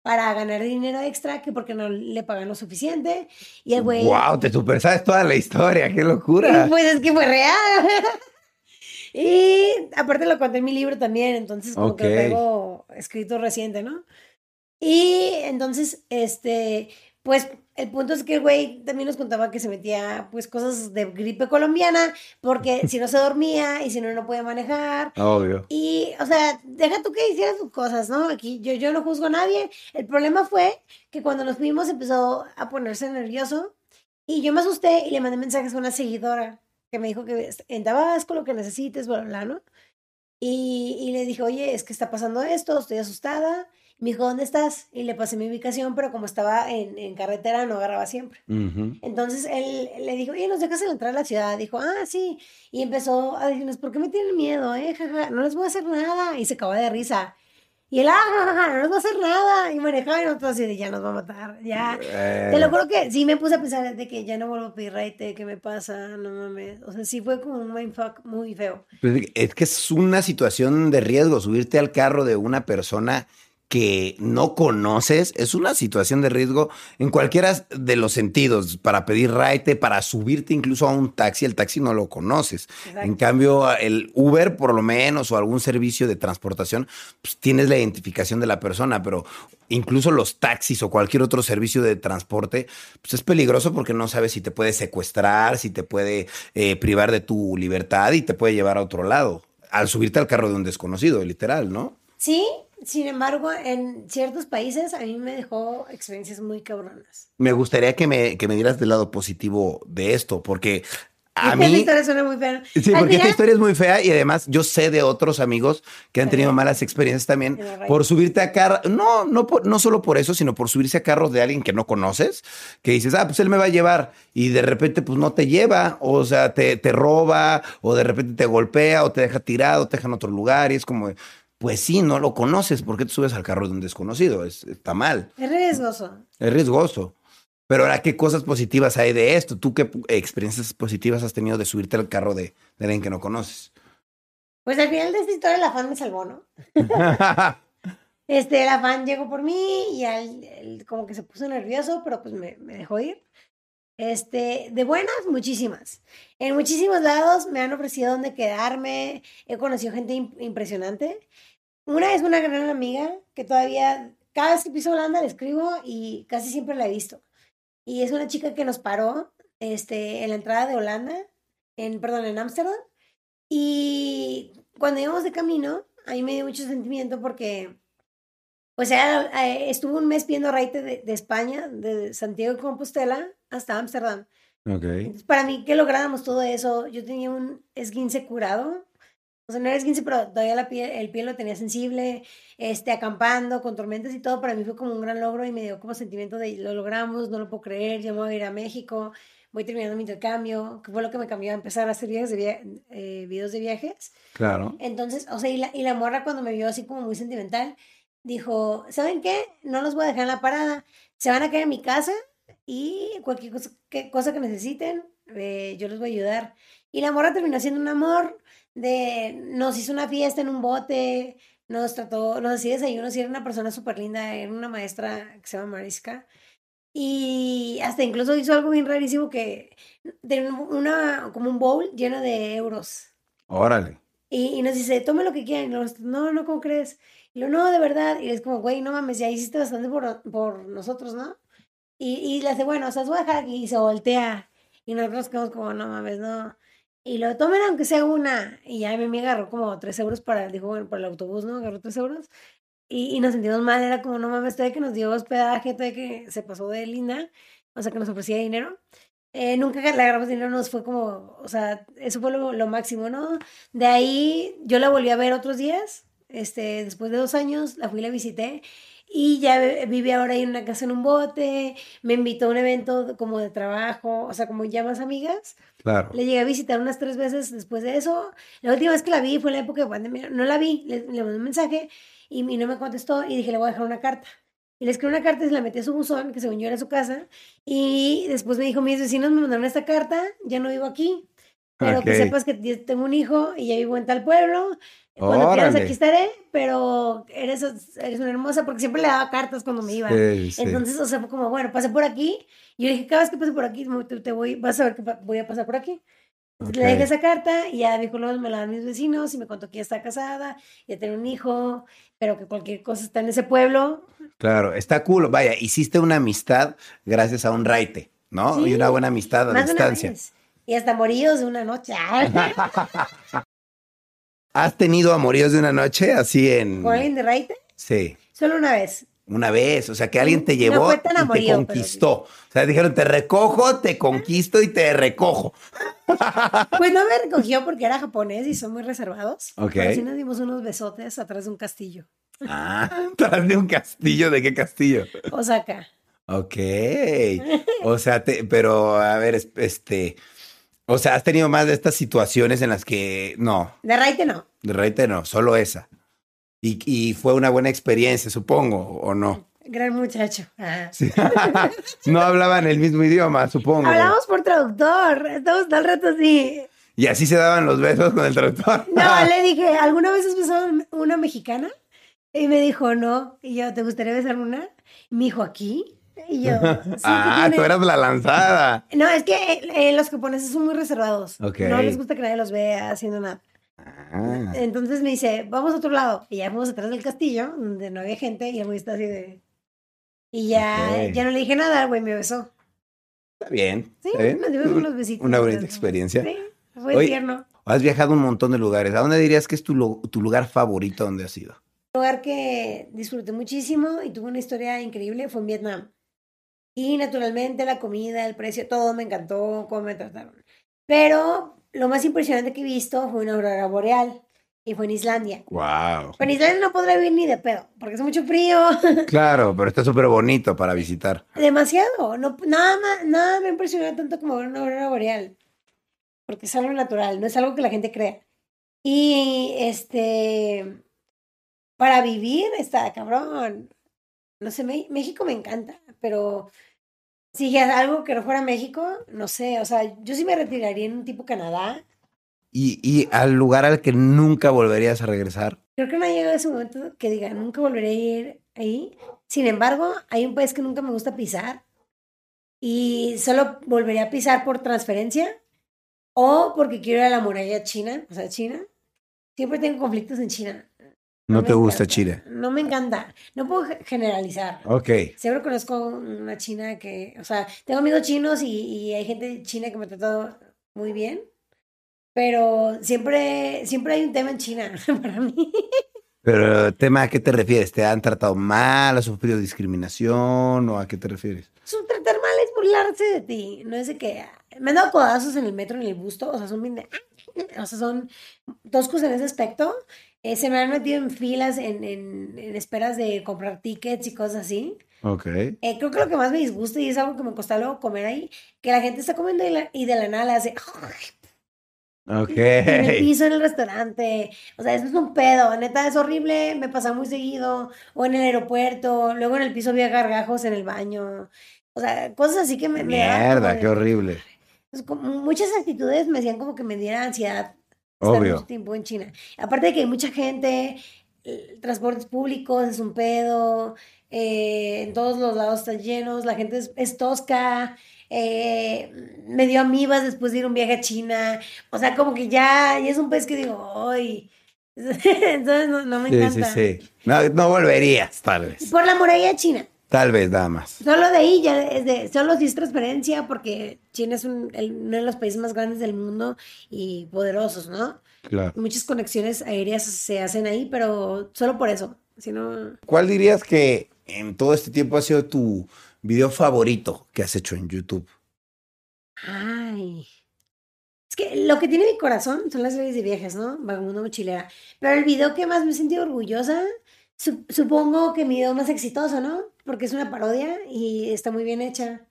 para ganar dinero extra, que porque no le pagan lo suficiente. Y el güey... Wow, te super sabes toda la historia, qué locura. Pues es que fue real. y aparte lo conté en mi libro también, entonces como que lo tengo escrito reciente, ¿no? Y entonces, este, pues el punto es que el güey también nos contaba que se metía pues cosas de gripe colombiana, porque si no se dormía y si no, no podía manejar. Obvio. Y, o sea, deja tú que hicieras tus cosas, ¿no? Aquí yo, yo no juzgo a nadie. El problema fue que cuando nos fuimos empezó a ponerse nervioso y yo me asusté y le mandé mensajes a una seguidora que me dijo que en Tabasco lo que necesites, bla, bla, bla, ¿no? Y, y le dije, oye, es que está pasando esto, estoy asustada. Me dijo, ¿dónde estás? Y le pasé mi ubicación, pero como estaba en, en carretera no agarraba siempre. Ujú. Entonces él le dijo, oye, ¿nos dejas entrar a la ciudad? Dijo, ah, sí. Y empezó a decirnos, ¿por qué me tienen miedo? Eh? Jaja, no les voy a hacer nada. Y se acabó de risa. Y él, ah, jajaja, no les voy a hacer nada. Y manejaba y nosotros así de, ya nos va a matar, ya. Eh, Te lo juro que sí me puse a pensar de que ya no vuelvo a pedir raite, ¿qué me pasa? No mames. O sea, sí fue como un mindfuck muy feo. pues, es que es una situación de riesgo. Subirte al carro de una persona que no conoces es una situación de riesgo en cualquiera de los sentidos. Para pedir raite, para subirte incluso a un taxi, el taxi no lo conoces. Exacto. En cambio, el Uber, por lo menos, o algún servicio de transportación, pues tienes la identificación de la persona, pero incluso los taxis o cualquier otro servicio de transporte, pues es peligroso porque no sabes si te puede secuestrar, si te puede eh, privar de tu libertad y te puede llevar a otro lado. Al subirte al carro de un desconocido, literal, ¿no? Sí, sin embargo, en ciertos países a mí me dejó experiencias muy cabronas. Me gustaría que me, que me dieras del lado positivo de esto, porque a Esta mí... historia suena muy fea. Sí, porque esta historia es muy fea y además yo sé de otros amigos que han tenido malas experiencias también por subirte a carro, no, no, por- no solo por eso, sino por subirse a carros de alguien que no conoces, que dices, ah, pues él me va a llevar y de repente pues no te lleva, o sea, te, te roba o de repente te golpea o te deja tirado, te deja en otro lugar y es como, pues sí, no lo conoces, ¿por qué te subes al carro de un desconocido? Es, está mal, Es riesgoso. es riesgoso. Pero ahora, ¿qué cosas positivas hay de esto? ¿Tú qué experiencias positivas has tenido de subirte al carro de, de alguien que no conoces? Pues al final de esta historia la fan me salvó, ¿no? Este, la fan llegó por mí y al- él como que se puso nervioso, pero pues me, me dejó ir. Este, de buenas, muchísimas. En muchísimos lados me han ofrecido dónde quedarme. He conocido gente im- impresionante. Una es una gran amiga que todavía, cada vez que piso Holanda le escribo y casi siempre la he visto. Y es una chica que nos paró este, en la entrada de Holanda, en, perdón, en Ámsterdam. Y cuando íbamos de camino, a mí me dio mucho sentimiento porque, o sea, eh, estuvo un mes viendo Raite de, de España, de Santiago de Compostela hasta Ámsterdam. Ok. Entonces, para mí que lográramos todo eso, yo tenía un esguince curado. O sea, no era esguince, pero todavía la piel, el piel lo tenía sensible, este, acampando, con tormentas y todo. Para mí fue como un gran logro y me dio como sentimiento de lo logramos, no lo puedo creer, ya me voy a ir a México, voy terminando mi intercambio, que fue lo que me cambió a empezar a hacer viajes de via- eh, videos de viajes. Claro. Entonces, o sea, y la, y la morra cuando me vio así como muy sentimental, dijo, ¿saben qué? No los voy a dejar en la parada, se van a quedar en mi casa y cualquier cosa que, cosa que necesiten, eh, yo les voy a ayudar. Y la morra terminó siendo un amor, de, nos hizo una fiesta en un bote, nos trató, nos hacía desayunos y era una persona súper linda, era una maestra que se llama Mariska. Y hasta incluso hizo algo bien rarísimo que tenía una, como un bowl lleno de euros. Órale. Y, y nos dice, tome lo que quieran. Y nosotros, no, no, ¿cómo crees? Y lo, no, de verdad. Y es como, güey, no mames, ya hiciste bastante por, por nosotros, ¿no? Y, y le hace, bueno, o sea, os voy a dejar aquí. Y se voltea. Y nosotros nos quedamos como, no mames, no. Y lo tomen aunque sea una. Y ya mi amiga agarró como tres euros para, dijo, bueno, para el autobús, ¿no? Agarró tres euros. Y, y nos sentimos mal, era como, no mames, todavía que nos dio hospedaje, todavía que se pasó de linda, o sea, que nos ofrecía dinero. Eh, nunca le agarramos dinero, nos fue como, o sea, eso fue lo, lo máximo, ¿no? De ahí yo la volví a ver otros días, este, después de dos años, la fui y la visité. Y ya ve- vive ahora en una casa en un bote, me invitó a un evento como de trabajo, o sea, como ya más amigas. Claro. Le llegué a visitar unas tres veces después de eso. La última vez que la vi fue en la época de pandemia. No la vi, le, le mandé un mensaje y, y no me contestó y dije, le voy a dejar una carta. Y le escribí una carta y se la metí a su buzón, que según yo era su casa. Y después me dijo, mis vecinos me mandaron esta carta, ya no vivo aquí, pero que sepas que tengo un hijo y ya vivo en tal pueblo. Cuando quieras Órale. aquí estaré, pero eres, eres una hermosa, porque siempre le daba cartas cuando me iba. Sí, sí. Entonces, o sea, fue como, bueno, pasé por aquí. Y yo dije, cada vez que pase por aquí, te, te voy, vas a ver que voy a pasar por aquí. Entonces, Le dejé esa carta y ya dijo, luego me la dan mis vecinos y me contó que ya está casada, ya tiene un hijo, pero que cualquier cosa está en ese pueblo. Claro, está cool. Vaya, hiciste una amistad gracias a un raite, ¿no? Sí, y una buena amistad a de una distancia. vez. Y hasta moríos de una noche. ¿Has tenido amoríos de una noche así en... ¿Con alguien de Raite? Sí, Solo una vez. una vez. O sea, que alguien te No llevó tan y te amorío, pero conquistó. O sea, dijeron, te recojo, te conquisto y te recojo. Pues no me recogió porque era japonés y son muy reservados. Ok. Pero sí nos dimos unos besotes atrás de un castillo. Ah, tras de un castillo. ¿De qué castillo? Osaka. Ok. O sea, te- pero a ver, es- este... O sea, has tenido más de estas situaciones en las que... No, De Raite no. de raite no, solo esa. Y, y fue una buena experiencia, supongo, ¿o no? Gran muchacho. Ah. Sí. no hablaban el mismo idioma, supongo. Hablamos por traductor. Estamos todo el rato así. Y así se daban los besos con el traductor. No, le dije, ¿alguna vez has besado una mexicana? Y me dijo, no. Y yo, ¿te gustaría besar una? Y me dijo, ¿aquí? Y yo, sí, ¿qué ah, tiene?". tú eras la lanzada. No, es que eh, los japoneses son muy reservados. No les gusta que nadie los vea haciendo nada. Ah, Entonces me dice, vamos a otro lado. Y ya fuimos atrás del castillo, donde no había gente, y el güey está así de... Y ya, ya no le dije nada, el güey me besó. está bien. Sí, está bien. nos dimos unos besitos. Una bonita Entonces, experiencia. Sí, fue tierno. Has viajado a un montón de lugares. ¿A dónde dirías que es tu lugar favorito donde has ido? Un lugar que disfruté muchísimo y tuvo una historia increíble fue en Vietnam. Y naturalmente la comida, el precio, todo me encantó, cómo me trataron. Pero lo más impresionante que he visto fue una aurora boreal y fue en Islandia. Wow. Pero en Islandia no podré vivir ni de pedo, porque hace mucho frío, Claro, pero está súper bonito para visitar. demasiado. No, nada, más, nada me impresionó tanto como ver una aurora boreal, porque es algo natural, no es algo que la gente crea. Y este, para vivir está cabrón. No sé, México me encanta, pero si es algo que no fuera México, no sé, o sea, yo sí me retiraría en un tipo Canadá. Y, y al lugar al que nunca volverías a regresar. Creo que no ha llegado ese momento que diga, nunca volveré a ir ahí. Sin embargo, hay un país que nunca me gusta pisar y solo volvería a pisar por transferencia o porque quiero ir a la muralla china, o sea, China. Siempre tengo conflictos en China. No te gusta encanta. China. No me encanta. No puedo ge- generalizar. Ok. Seguro conozco una china que, o sea, tengo amigos chinos y, y hay gente china que me ha tratado muy bien, pero siempre, siempre hay un tema en China para mí. Pero, tema, ¿a qué te refieres? ¿Te han tratado mal? ¿Has sufrido discriminación? ¿O a qué te refieres? Su tratar mal es burlarse de ti, no es de que me han dado codazos en el metro, en el busto, o sea, son bien de- o sea, son toscos en ese aspecto. Eh, se me han metido en filas, en, en, en esperas de comprar tickets y cosas así. Ok. Eh, creo que lo que más me disgusta y es algo que me costó luego comer ahí, que la gente está comiendo y, la- y de la nada le hace Ok. en el piso en el restaurante. O sea, eso es un pedo. Neta, es horrible. Me pasa muy seguido. O en el aeropuerto. Luego en el piso había gargajos en el baño. O sea, cosas así que me. Mierda, qué horrible. pues, como muchas actitudes me hacían como que me diera ansiedad estar Obvio. mucho tiempo en China. Aparte de que hay mucha gente, transportes públicos es un pedo, eh, en todos los lados están llenos, la gente es, es tosca, eh, me dio amibas después de ir un viaje a China, o sea, como que ya, ya es un pez que digo, ¡ay! Entonces no, no me Sí, sí, encanta. sí. No, no volverías, tal vez. Por la muralla china. Tal vez nada más. Solo de ahí ya es de, solo si es transparencia, porque China es un- el- uno de los países más grandes del mundo y poderosos, ¿no? Claro. Muchas conexiones aéreas se hacen ahí, pero solo por eso. Si no, ¿Cuál dirías que en todo este tiempo ha sido tu video favorito que has hecho en YouTube? ay. Es que lo que tiene mi corazón son las series de viajes, ¿no? Vagamundo mochilera. Pero el video que más me he sentido orgullosa, su- supongo que mi video más exitoso, ¿no? Porque es una parodia y está muy bien hecha.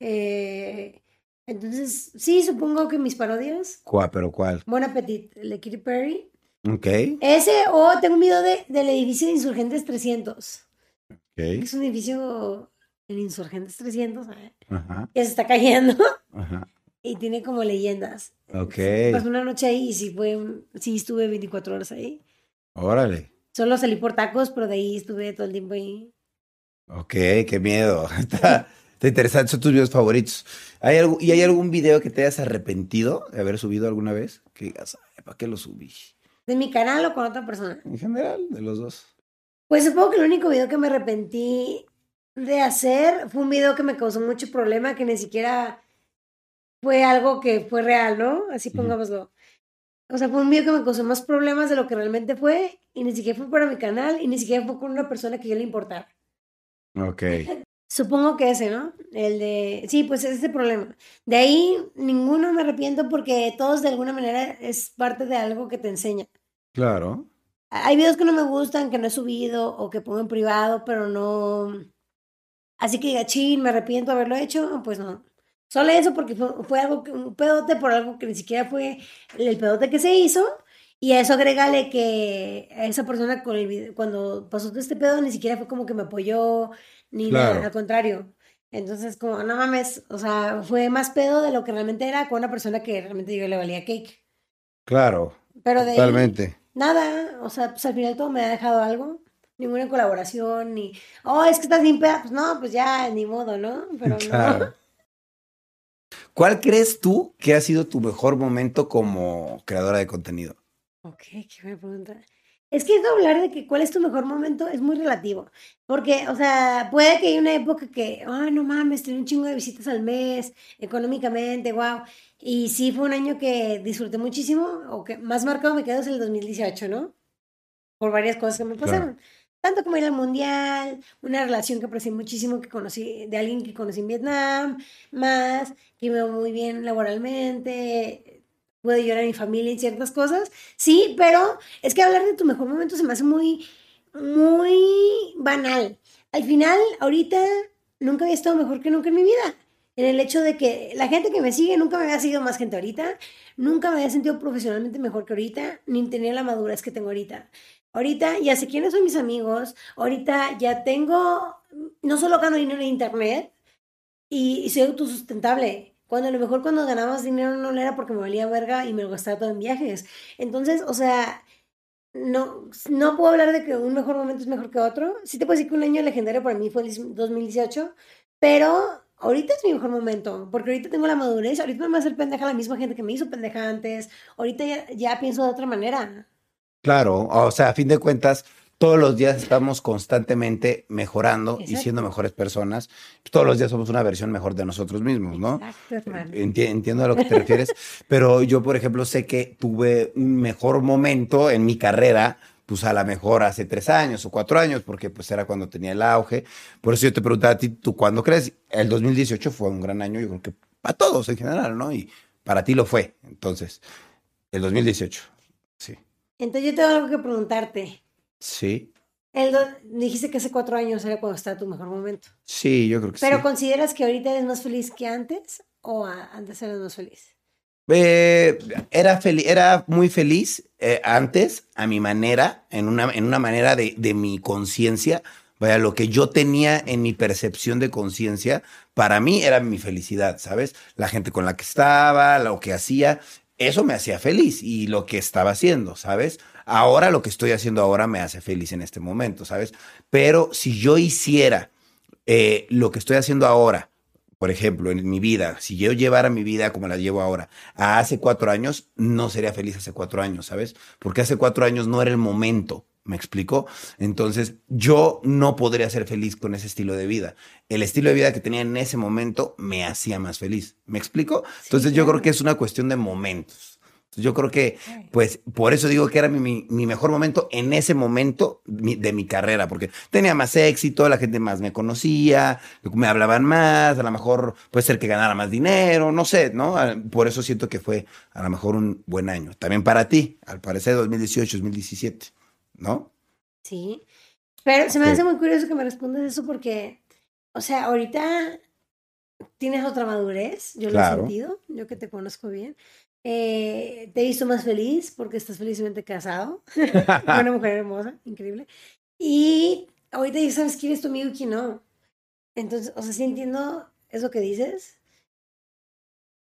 Eh, entonces, sí, supongo que mis parodias. ¿Cuál? ¿Pero cuál? Bon Appetit, el de Katy Perry. Ok. Ese, o tengo un video de, del edificio de Insurgentes 300. Ok. Es un edificio en Insurgentes 300, ¿eh? Ajá. que se está cayendo Ajá. y tiene como leyendas. Ok. Pasé una noche ahí y sí, fue, un- sí estuve 24 horas ahí. Órale. Solo salí por tacos, pero de ahí estuve todo el tiempo ahí. Ok, qué miedo. Está, está interesante. Son tus videos favoritos. ¿Hay algo, ¿Y hay algún video que te hayas arrepentido de haber subido alguna vez? Que digas, "Ay, ¿para qué lo subí? ¿De mi canal o con otra persona? En general, de los dos. Pues supongo que el único video que me arrepentí de hacer fue un video que me causó mucho problema, que ni siquiera fue algo que fue real, ¿no? Así pongámoslo. O sea, fue un video que me causó más problemas de lo que realmente fue, y ni siquiera fue para mi canal, y ni siquiera fue con una persona que yo le importara. Ok. Supongo que ese, ¿no? El de... Sí, pues ese problema. De ahí ninguno me arrepiento porque todos de alguna manera es parte de algo que te enseña. Claro. Hay videos que no me gustan, que no he subido o que pongo en privado, pero no... Así que diga, chin, me arrepiento de haberlo hecho, pues no. Solo eso porque fue, fue algo, que, un pedote por algo que ni siquiera fue el pedote que se hizo. Y a eso agrégale que esa persona con el video- cuando pasó todo este pedo ni siquiera fue como que me apoyó, ni Claro. nada, al contrario. Entonces, como, no mames, o sea, fue más pedo de lo que realmente era con una persona que realmente yo le valía cake. Claro. Pero de ahí, Totalmente. Nada, o sea, pues al final todo me ha dejado algo. Ninguna colaboración, ni, oh, es que estás bien peda. Pues no, pues ya, ni modo, ¿no? Pero Claro. ¿Cuál crees tú que ha sido tu mejor momento como creadora de contenido? Ok, qué buena pregunta. Es que eso hablar de que cuál es tu mejor momento es muy relativo. Porque, o sea, puede que haya una época que, oh, no mames, tenía un chingo de visitas al mes, económicamente, wow. Y sí fue un año que disfruté muchísimo, o que más marcado me quedó es el 2018, ¿no? Por varias cosas que me Claro. pasaron. Tanto como ir al mundial, una relación que aprecié muchísimo que conocí, de alguien que conocí en Vietnam, más, que me va muy bien laboralmente, pude llorar a mi familia en ciertas cosas. Sí, pero es que hablar de tu mejor momento se me hace muy, muy banal. Al final, ahorita nunca había estado mejor que nunca en mi vida. En el hecho de que la gente que me sigue nunca me había seguido más gente ahorita, nunca me había sentido profesionalmente mejor que ahorita, ni tenía la madurez que tengo ahorita. Ahorita ya sé quiénes son mis amigos, ahorita ya tengo, no solo gano dinero en internet y soy autosustentable. Cuando a lo mejor cuando ganaba más dinero no lo era porque me valía verga y me lo gastaba todo en viajes. Entonces, o sea, no, no puedo hablar de que un mejor momento es mejor que otro. Sí te puedo decir que un año legendario para mí fue el 2018, pero ahorita es mi mejor momento, porque ahorita tengo la madurez, ahorita me va a hacer pendeja la misma gente que me hizo pendeja antes, ahorita ya pienso de otra manera. Claro, o sea, a fin de cuentas, todos los días estamos constantemente mejorando y siendo mejores personas. Todos los días somos una versión mejor de nosotros mismos, ¿no? Exacto, hermano. Enti- entiendo a lo que te refieres, pero yo, por ejemplo, sé que tuve un mejor momento en mi carrera, pues a lo mejor hace tres años o cuatro años, porque pues era cuando tenía el auge. Por eso yo te preguntaba a ti, ¿tú cuándo crees? El 2018 fue un gran año, yo creo que para todos en general, ¿no? Y para ti lo fue. Entonces, el 2018, sí. Entonces yo tengo algo que preguntarte. Sí, El dijiste que hace cuatro años era cuando estaba tu mejor momento. sí, yo creo que ¿Pero sí. consideras que ahorita eres más feliz que antes o antes eras más feliz? Eh, era, fel- era muy feliz eh, antes, a mi manera, en una, en una manera de, de mi conciencia. Vaya, lo que yo tenía en mi percepción de conciencia, para mí era mi felicidad, ¿sabes? La gente con la que estaba, lo que hacía, eso me hacía feliz y lo que estaba haciendo, ¿sabes? Ahora lo que estoy haciendo ahora me hace feliz en este momento, ¿sabes? Pero si yo hiciera eh, lo que estoy haciendo ahora, por ejemplo, en mi vida, si yo llevara mi vida como la llevo ahora a hace cuatro años, no sería feliz hace cuatro años, ¿sabes? Porque hace cuatro años no era el momento, ¿me explico? Entonces, yo no podría ser feliz con ese estilo de vida. El estilo de vida que tenía en ese momento me hacía más feliz, ¿me explico? Entonces, yo claro. creo que es una cuestión de momentos. Yo creo que, pues, por eso digo que era mi, mi- mi mejor momento en ese momento mi- de mi carrera, porque tenía más éxito, la gente más me conocía, me hablaban más, a lo mejor puede ser que ganara más dinero, no sé, ¿no? Ah, Por eso siento que fue a lo mejor un buen año. También para ti, al parecer 2018, 2017, ¿no? Sí. Pero se me hace muy curioso que me respondas eso porque, o sea, ahorita tienes otra madurez, yo lo he sentido, yo que te conozco bien. Eh, te visto más feliz porque estás felizmente casado. Una mujer hermosa, increíble. Y ahorita ya sabes quién es tu amigo y quién no. Entonces, o sea, sí entiendo eso que dices.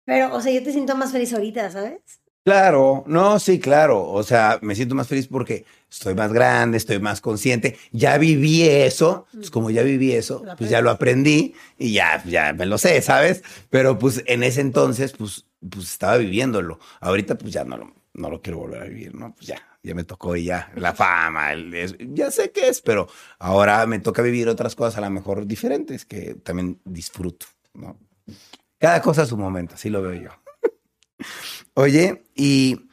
Pero, o sea, yo te siento más feliz ahorita, ¿sabes? Claro, no, sí, claro. O sea, me siento más feliz porque estoy más grande, estoy más consciente. Ya viví eso, pues como ya viví eso, pues ya lo aprendí y ya, ya me lo sé, ¿sabes? Pero pues en ese entonces, pues, pues estaba viviéndolo. Ahorita, pues ya no lo, no lo quiero volver a vivir, ¿no? Pues ya, ya me tocó y ya, la fama, el- es- ya sé qué es, pero ahora me toca vivir otras cosas a lo mejor diferentes que también disfruto, ¿no? Cada cosa a su momento, así lo veo yo. Oye, ¿y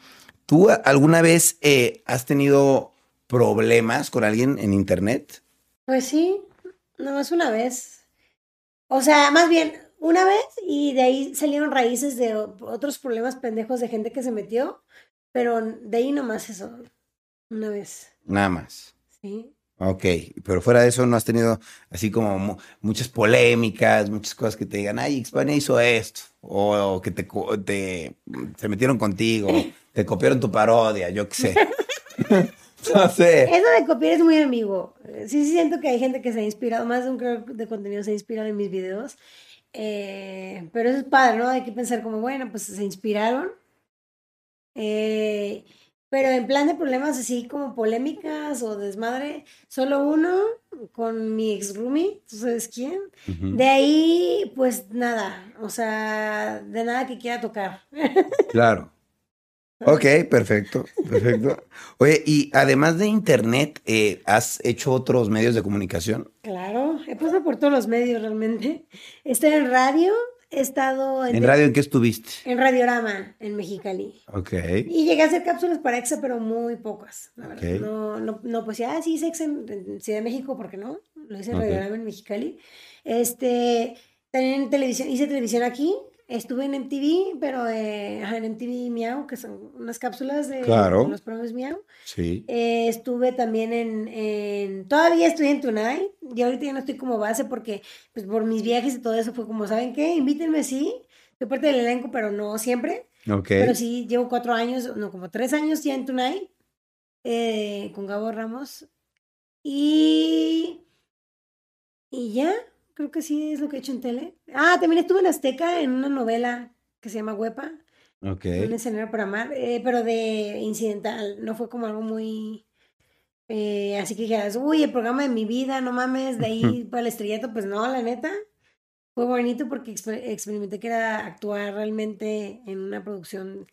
tú alguna vez eh, has tenido problemas con alguien en internet? Pues sí, nada más una vez. O sea, más bien una vez y de ahí salieron raíces de otros problemas pendejos de gente que se metió, pero de ahí nomás eso, una vez, Nada más. ¿sí? Ok, pero fuera de eso no has tenido así como mu- muchas polémicas, muchas cosas que te digan, ay, Hispania hizo esto, o, o que te, te se metieron contigo, te copiaron tu parodia, yo qué sé. no sé. Eso de copiar es muy ambiguo. Eh, Sí, sí siento que hay gente que se ha inspirado, más de un creador de contenido se ha inspirado en mis videos. Eh, pero eso es padre, ¿no? Hay que pensar como, bueno, pues se inspiraron. Eh, pero en plan de problemas así como polémicas o desmadre, solo uno con mi ex roomie, ¿tú sabes quién? De ahí, pues nada, o sea, de nada que quiera tocar. Claro. Ok, perfecto, perfecto. Oye, y además de internet, eh, ¿has hecho otros medios de comunicación? Pasado por todos los medios realmente. Estoy en radio, he estado en, ¿En radio en qué estuviste? en Radiorama, en Mexicali. Ok. Y llegué a hacer cápsulas para EXA, pero muy pocas, la verdad. No, no, no, pues ya, sí hice EXA en, en Ciudad de México, ¿por qué no? Lo hice en. Radiorama en Mexicali. Este, también en televisión, hice televisión aquí. Estuve en MTV, pero eh, en MTV Miau, que son unas cápsulas de, Claro. de los premios Miau. Sí. Eh, estuve también en, en- Todavía estoy en Tonight. Y ahorita ya no estoy como base porque, pues, por mis viajes y todo eso fue como, ¿saben qué? Invítenme, sí. Soy parte del elenco, pero no siempre. Ok. Pero sí, llevo cuatro años, no, como tres años ya en Tonight. eh, con Gabo Ramos. Y. Y ya, creo que sí es lo que he hecho en tele. Ah, también estuve en Azteca en una novela que se llama Huepa. Ok. Un escenario para amar, eh, pero de incidental, no fue como algo muy... eh, así que dijeras, uy, el programa de mi vida, no mames, de ahí para el estrellato, pues no, la neta. Fue bonito porque exper- experimenté que era actuar realmente en una producción,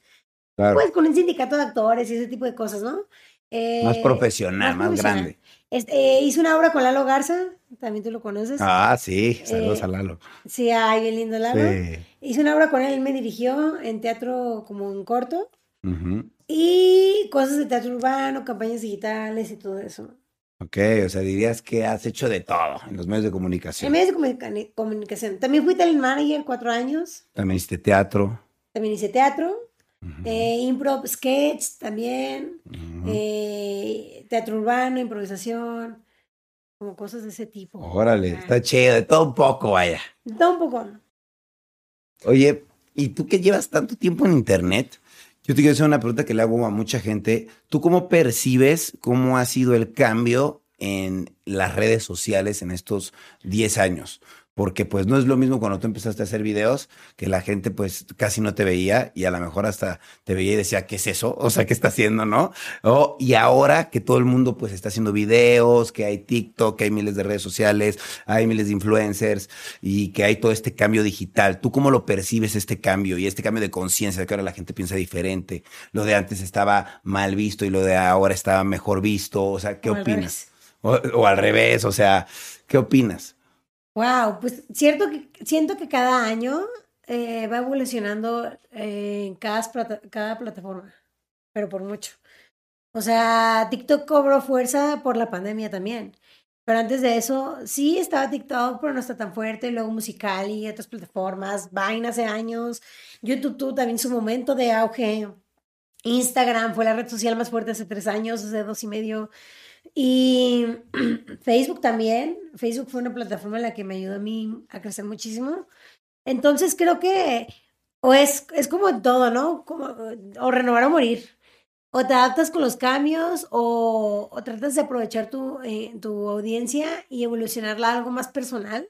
Claro. pues con un sindicato de actores y ese tipo de cosas, ¿no? Eh, Más profesional, más, profesional. grande. Este, eh, hice una obra con Lalo Garza, también tú lo conoces. Ah, sí, saludos Eh, a Lalo. Sí, ay, bien lindo Lalo. Sí. Hice una obra con él, él me dirigió en teatro como en corto. Ujú. Y cosas de teatro urbano, campañas digitales y todo eso. Ok, o sea, dirías que has hecho de todo en los medios de En comunicación. medios de comunica- comunicación. También fui talent manager cuatro años. También hiciste teatro. También hice teatro. Ujú. eh, improv, sketch también. Eh, teatro urbano, improvisación. Como cosas de ese tipo. Órale, Ah, está chido, de todo un poco, vaya. Todo un poco. Oye, ¿y tú que llevas tanto tiempo en internet? Yo te quiero hacer una pregunta que le hago a mucha gente. ¿Tú cómo percibes cómo ha sido el cambio en las redes sociales en estos 10 años? Porque pues no es lo mismo cuando tú empezaste a hacer videos, que la gente pues casi no te veía y a lo mejor hasta te veía y decía, ¿qué es eso? O sea, ¿qué está haciendo, no? Y ahora que todo el mundo pues está haciendo videos, que hay TikTok, que hay miles de redes sociales, hay miles de influencers y que hay todo este cambio digital. ¿Tú cómo lo percibes este cambio y este cambio de conciencia de que ahora la gente piensa diferente? Lo de antes estaba mal visto y lo de ahora estaba mejor visto. O sea, ¿qué O opinas? O, o al revés, o sea, ¿qué opinas? Wow, pues cierto que, siento que cada año eh, va evolucionando eh, en cada, plata- cada plataforma, pero por mucho. O sea, TikTok cobró fuerza por la pandemia también. Pero antes de eso, sí estaba TikTok, pero no está tan fuerte. Luego Musical y otras plataformas. Vine hace años. YouTube tuvo también su momento de auge. Instagram fue la red social más fuerte hace tres años, hace dos y medio. Y Facebook también. Facebook fue una plataforma en la que me ayudó a mí a crecer muchísimo. Entonces creo que o es, es como todo, ¿no? Como, o renovar o morir. O te adaptas con los cambios o, o tratas de aprovechar tu, eh, tu audiencia y evolucionarla a algo más personal.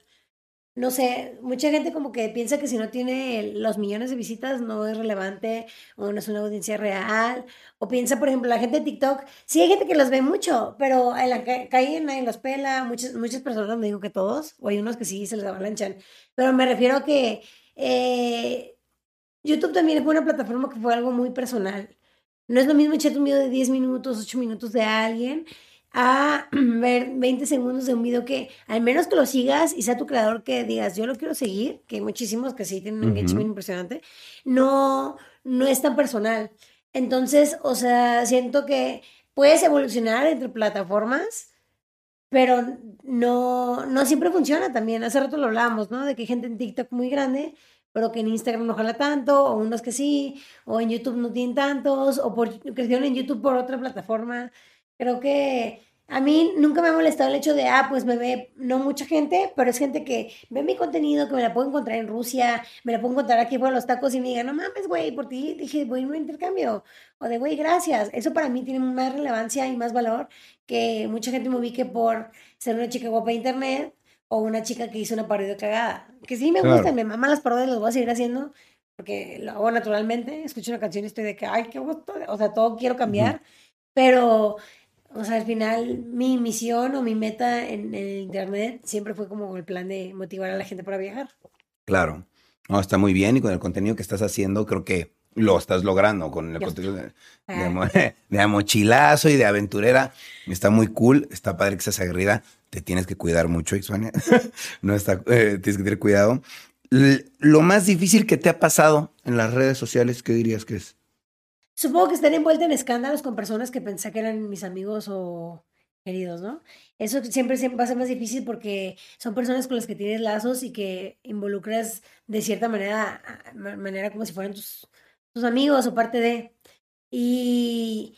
No sé, mucha gente como que piensa que si no tiene los millones de visitas no es relevante o no es una audiencia real. O piensa, por ejemplo, la gente de TikTok, sí hay gente que los ve mucho, pero en la ca- calle nadie los pela. Muchas, muchas personas, no digo que todos, o hay unos que sí se les avalanchan. Pero me refiero a que eh, YouTube también fue una plataforma que fue algo muy personal. No es lo mismo echarte un video de 10 minutos, 8 minutos de alguien a ver 20 segundos de un video que al menos que lo sigas y sea tu creador que digas, yo lo quiero seguir, que hay muchísimos que sí tienen un Ujú. engagement impresionante, no, no es tan personal. Entonces, o sea, siento que puedes evolucionar entre plataformas, pero no, no siempre funciona también. Hace rato lo hablábamos, ¿no? De que hay gente en TikTok muy grande, pero que en Instagram no jala tanto, o unos que sí, o en YouTube no tienen tantos, o por, crecieron en YouTube por otra plataforma. Creo que a mí nunca me ha molestado el hecho de, ah, pues me ve no mucha gente, pero es gente que ve mi contenido, que me la puedo encontrar en Rusia, me la puedo encontrar aquí por los tacos y me diga, no mames, güey, por ti dije, voy a un intercambio. O de, güey, gracias. Eso para mí tiene más relevancia y más valor que mucha gente me ubique por ser una chica guapa de internet o una chica que hizo una parodia cagada. Que sí me Claro. gustan, me maman las parodias, las voy a seguir haciendo porque lo hago naturalmente. Escucho una canción y estoy de que, ay, qué gusto. O sea, todo quiero cambiar, pero, o sea, al final mi misión o mi meta en el internet siempre fue como el plan de motivar a la gente para viajar. Claro. No, está muy bien y con el contenido que estás haciendo creo que lo estás logrando con el contenido de, de, Ah. de mochilazo y de aventurera. Está muy cool, está padre que seas aguerrida. Te tienes que cuidar mucho, Ixuania. no está, eh, tienes que tener cuidado. L- lo más difícil que te ha pasado en las redes sociales, ¿qué dirías que es? Supongo que estar envuelta en escándalos con personas que pensé que eran mis amigos o queridos, ¿no? Eso siempre, va a ser más difícil porque son personas con las que tienes lazos y que involucras de cierta manera, manera como si fueran tus, tus amigos o parte de. Y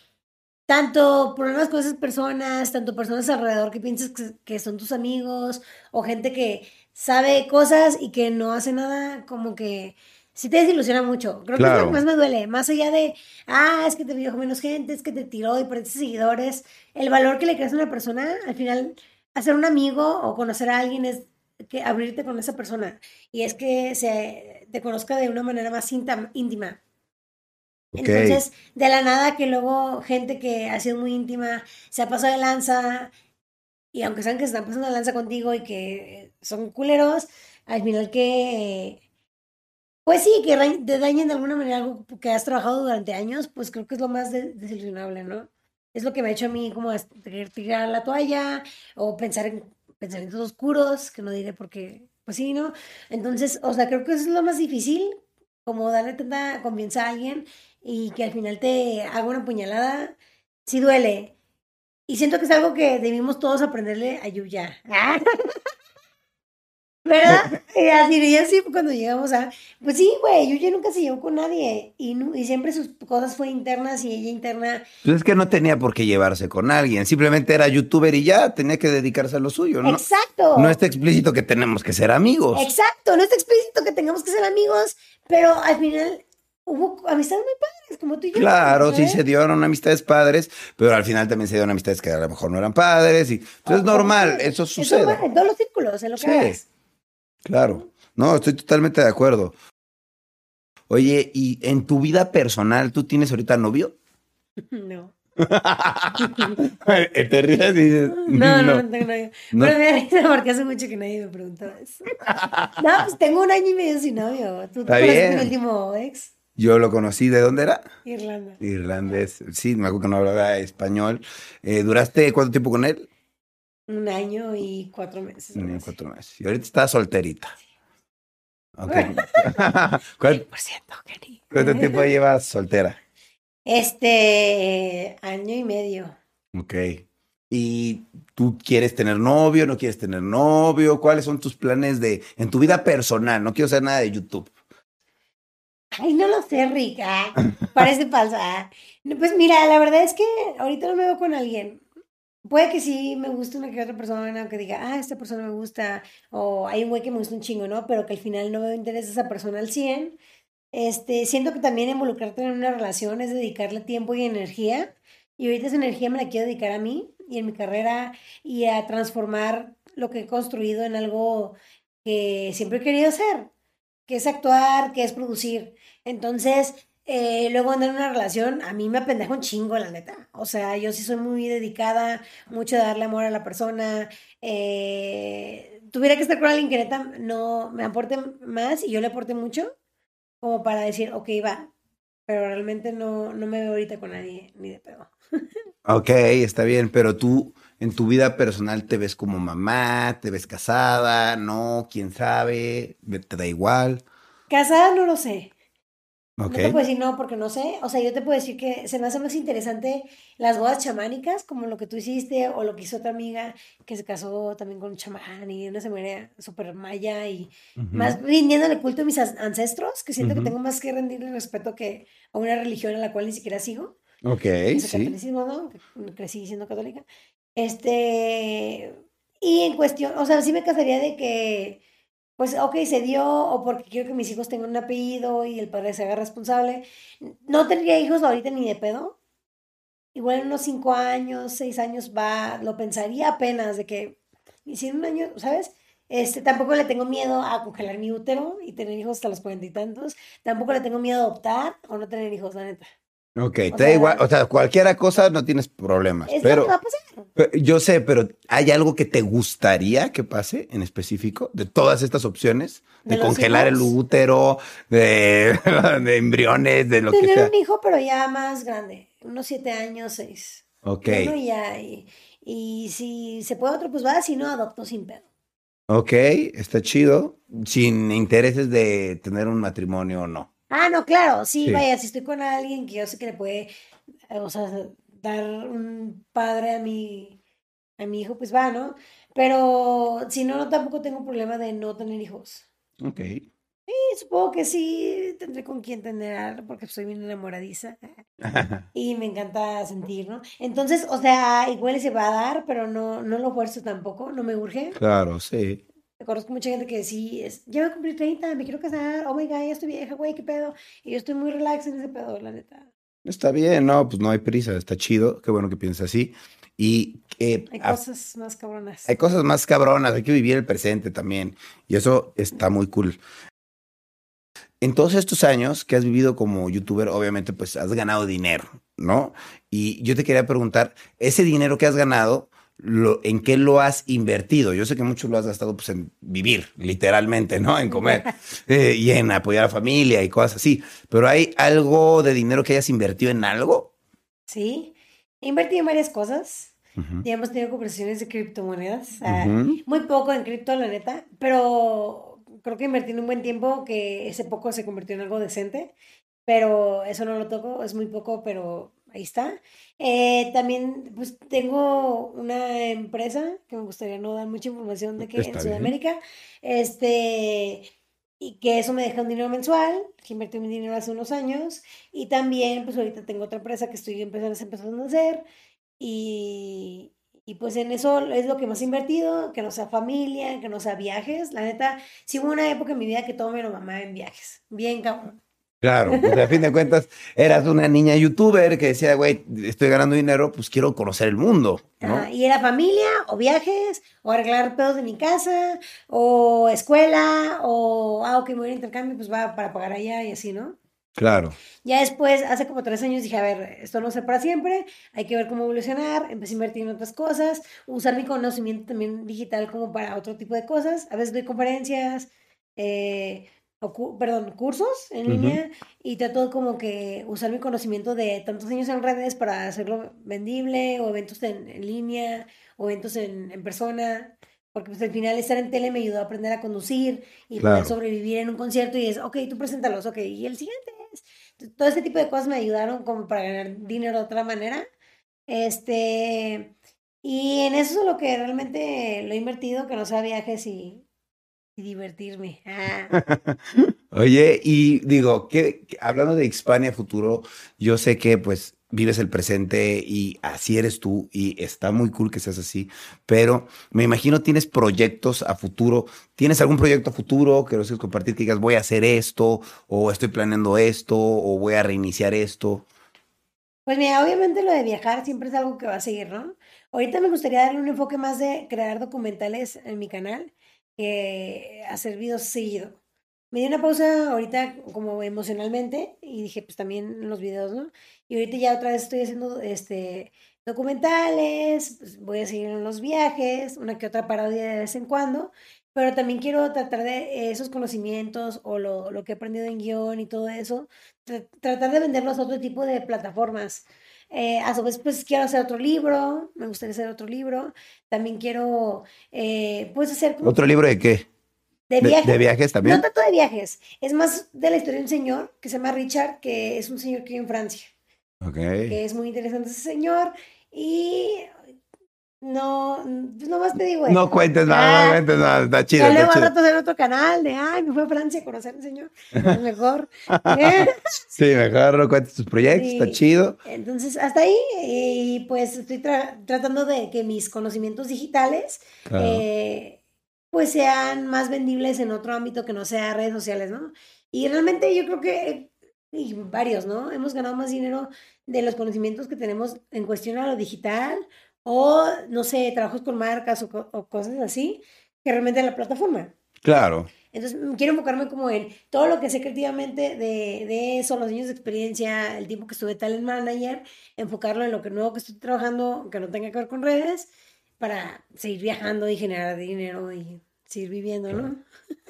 tanto problemas con esas personas, tanto personas alrededor que piensas que, que son tus amigos o gente que sabe cosas y que no hace nada, como que sí te desilusiona mucho. Creo que es lo que más me duele, más allá de, ah, es que te vio menos gente, es que te tiró y perdiste seguidores, el valor que le creas a una persona, al final, hacer un amigo o conocer a alguien es que abrirte con esa persona y es que se te conozca de una manera más íntima. Entonces, de la nada que luego gente que ha sido muy íntima se ha pasado de lanza y aunque saben que se están pasando de lanza contigo y que son culeros, al final que, pues sí, que te dañen de alguna manera algo que has trabajado durante años, pues creo que es lo más de- desilusionable, ¿no? Es lo que me ha hecho a mí como tirar la toalla o pensar en pensamientos oscuros, que no diré porque, pues sí, ¿no? Entonces, o sea, creo que es lo más difícil, como darle tanta confianza a alguien y que al final te haga una puñalada, sí duele. Y siento que es algo que debimos todos aprenderle a Yuya. ¿Verdad? Y así, y así cuando llegamos a... Pues sí, güey, Yuya nunca se llevó con nadie y, y siempre sus cosas fue internas y ella interna. Pues es que no tenía por qué llevarse con alguien, simplemente era youtuber y ya tenía que dedicarse a lo suyo, ¿no? Exacto. No está explícito que tenemos que ser amigos. Exacto, no está explícito que tengamos que ser amigos, pero al final hubo amistades muy padres, como tú y yo. Claro, sí ¿sabes? se dieron amistades padres, pero al final también se dieron amistades que a lo mejor no eran padres y entonces es normal, sí, eso es sucede. normal, en todos los círculos, en lo que Sí. hagas. Claro. No, estoy totalmente de acuerdo. Oye, y en tu vida personal, ¿tú tienes ahorita novio? No. Te ríes y dices, No, no, no, tengo novio. No. Pero me risa porque hace mucho que nadie me preguntaba eso. No, pues tengo un año y medio sin novio. ¿Tú Está bien. mi último ex? Yo lo conocí, ¿de dónde era? Irlanda. Irlandés. Sí, me acuerdo que no hablaba español. Eh, ¿Duraste cuánto tiempo con él? Un año y cuatro meses. algo Ni así. cuatro meses. Y ahorita estás solterita. Ok. ¿Cuánto, tiempo llevas soltera? Este, año y medio. Ok. ¿Y tú quieres tener novio? ¿No quieres tener novio? ¿Cuáles son tus planes de en tu vida personal? No quiero saber nada de YouTube. Ay, no lo sé, Rica. Parece falsa. No, Pues mira, la verdad es que ahorita no me veo con alguien. Puede que sí me guste una que otra persona, que diga, ah, esta persona me gusta, o hay un güey que me gusta un chingo, ¿no? Pero que al final no veo interés a esa persona al 100. Este, siento que también involucrarte en una relación es dedicarle tiempo y energía. Y ahorita esa energía me la quiero dedicar a mí y en mi carrera y a transformar lo que he construido en algo que siempre he querido hacer, que es actuar, que es producir. Entonces, eh, luego andar en una relación, a mí me apendeja un chingo, la neta. O sea, yo sí soy muy dedicada, mucho de darle amor a la persona. eh, tuviera que estar con alguien que neta no me aporte más y yo le aporte mucho, como para decir, ok, va. Pero realmente no, no me veo ahorita con nadie, ni de pedo. Ok, está bien, pero tú en tu vida personal te ves como mamá, te ves casada, no, quién sabe, te da igual. Casada no lo sé. Ok. No te puedo decir no porque no sé. O sea, yo te puedo decir que se me hace más interesante las bodas chamánicas, como lo que tú hiciste o lo que hizo otra amiga que se casó también con un chamán y una ceremonia súper maya y Ujú. más rindiéndole culto a mis ancestros, que siento Ujú. que tengo más que rendirle respeto que a una religión a la cual ni siquiera sigo. Ok, sí. catolicismo, ¿no? Crecí siendo católica. Este, y en cuestión, o sea, sí me casaría de que, pues, ok, se dio, o porque quiero que mis hijos tengan un apellido y el padre se haga responsable. No tendría hijos ahorita ni de pedo. Igual en unos cinco años, seis años va, lo pensaría apenas de que, y si en un año, ¿sabes? Este, tampoco le tengo miedo a congelar mi útero y tener hijos hasta los cuarenta y tantos. Tampoco le tengo miedo a adoptar o no tener hijos, la neta. Ok, te da igual, o sea, cualquiera cosa no tienes problemas, Es lo pero que va a pasar. pero yo sé, pero ¿hay algo que te gustaría que pase en específico de todas estas opciones? De, ¿De los congelar el útero, de, de embriones, de lo que Tener sea. un hijo, pero ya más grande, unos siete años, seis. Ok, y ya, y, y si se puede otro, pues va, si no, adopto sin pedo. ok, está chido, sin intereses de tener un matrimonio o no. Ah, no, claro, sí, Sí. vaya, si estoy con alguien que yo sé que le puede, eh, o sea, dar un padre a mi, a mi hijo, pues va, ¿no? Pero si no, no, tampoco tengo problema de no tener hijos. Ok. Y supongo que sí tendré con quién tener, porque soy bien enamoradiza. Y me encanta sentir, ¿no? Entonces, o sea, igual se va a dar, pero no, no lo fuerzo tampoco, no me urge. claro, sí. Conozco mucha gente que sí, es, ya voy a cumplir 30, me quiero casar, oh my god, ya estoy vieja, güey, qué pedo. Y yo estoy muy relax en ese pedo, la neta. Está bien, no, pues no hay prisa, está chido, qué bueno que piensas así. Y eh, Hay cosas más cabronas. hay cosas más cabronas, hay que vivir el presente también. Y eso está muy cool. En todos estos años que has vivido como youtuber, obviamente pues has ganado dinero, ¿no? Y yo te quería preguntar, ese dinero que has ganado, lo, ¿en qué lo has invertido? Yo sé que mucho lo has gastado pues en vivir, literalmente, ¿no? En comer eh, y en apoyar a la familia y cosas así. Pero ¿hay algo de dinero que hayas invertido en algo? Sí. He invertido en varias cosas. Ujú. Ya hemos tenido conversaciones de criptomonedas. Muy poco en cripto, la neta. Pero creo que invertí en un buen tiempo que ese poco se convirtió en algo decente. Pero eso no lo toco, es muy poco, pero ahí está. Eh, también, pues tengo una empresa que me gustaría no dar mucha información de que Está en bien. Sudamérica, este, y que eso me deja un dinero mensual, que invertí mi dinero hace unos años, y también, pues ahorita tengo otra empresa que estoy empezando, empezando a hacer, y, y pues en eso es lo que más he invertido, que no sea familia, que no sea viajes. La neta, sí hubo una época en mi vida que todo me lo mamaba en viajes, bien cabrón. Claro, porque a fin de cuentas eras una niña youtuber que decía, güey, estoy ganando dinero, pues quiero conocer el mundo, ¿no? Y era familia, o viajes, o arreglar pedos de mi casa, o escuela, o, ah, ok, me voy a intercambio, pues va para pagar allá y así, ¿no? Claro. Ya después, hace como tres años, dije, a ver, esto no es para siempre, hay que ver cómo evolucionar, empecé a invertir en otras cosas, usar mi conocimiento también digital como para otro tipo de cosas. A veces doy conferencias, eh, o cu- perdón, cursos en línea y trato como que usar mi conocimiento de tantos años en redes para hacerlo vendible o eventos en, en línea o eventos en, en persona. Porque pues al final estar en tele me ayudó a aprender a conducir y Claro. poder sobrevivir en un concierto y es, ok, tú preséntalos, ok, y el siguiente es. Todo ese tipo de cosas me ayudaron como para ganar dinero de otra manera. Este, y en eso es lo que realmente lo he invertido, que no sea viajes y, y divertirme. Ah. Oye, y digo, que hablando de Hispania Futuro, yo sé que pues vives el presente y así eres tú y está muy cool que seas así, pero me imagino tienes proyectos a futuro. ¿Tienes algún proyecto a futuro que nos quieras compartir que digas voy a hacer esto o estoy planeando esto o voy a reiniciar esto? Pues mira, obviamente lo de viajar siempre es algo que va a seguir, ¿no? Ahorita me gustaría darle un enfoque más de crear documentales en mi canal que hacer videos seguido. Me di una pausa ahorita como emocionalmente y dije, pues también los videos, ¿no? Y ahorita ya otra vez estoy haciendo este documentales, pues, voy a seguir en los viajes, una que otra parodia de vez en cuando, pero también quiero tratar de esos conocimientos o lo, lo que he aprendido en guion y todo eso, tra- tratar de venderlos a otro tipo de plataformas. Eh, a su vez, pues quiero hacer otro libro, me gustaría hacer otro libro. También quiero, eh, pues, hacer como ¿Otro libro de qué? de ¿De, viajes. de viajes también? No tanto de viajes, es más de la historia de un señor que se llama Richard, que es un señor que vive en Francia, Ok. que es muy interesante ese señor. Y no, pues nomás te digo eso. No cuentes nada, Ah, no cuentes nada, está chido, Ya luego al rato hacer otro canal de, ay, me fue a Francia a conocer un señor. Es mejor. ¿eh? Sí, mejor no cuentes tus proyectos, está chido. Entonces, hasta ahí, y pues estoy tra- tratando de que mis conocimientos digitales, Claro. eh, pues sean más vendibles en otro ámbito que no sea redes sociales, ¿no? Y realmente yo creo que, y varios, ¿no? Hemos ganado más dinero de los conocimientos que tenemos en cuestión a lo digital o, no sé, trabajos con marcas o, co- o cosas así, que realmente en la plataforma. Claro. Entonces, mm, quiero enfocarme como en todo lo que sé creativamente de, de eso, los años de experiencia, el tiempo que estuve talent manager, enfocarlo en lo que nuevo que estoy trabajando, que no tenga que ver con redes, para seguir viajando y generar dinero y seguir viviendo, ¿no?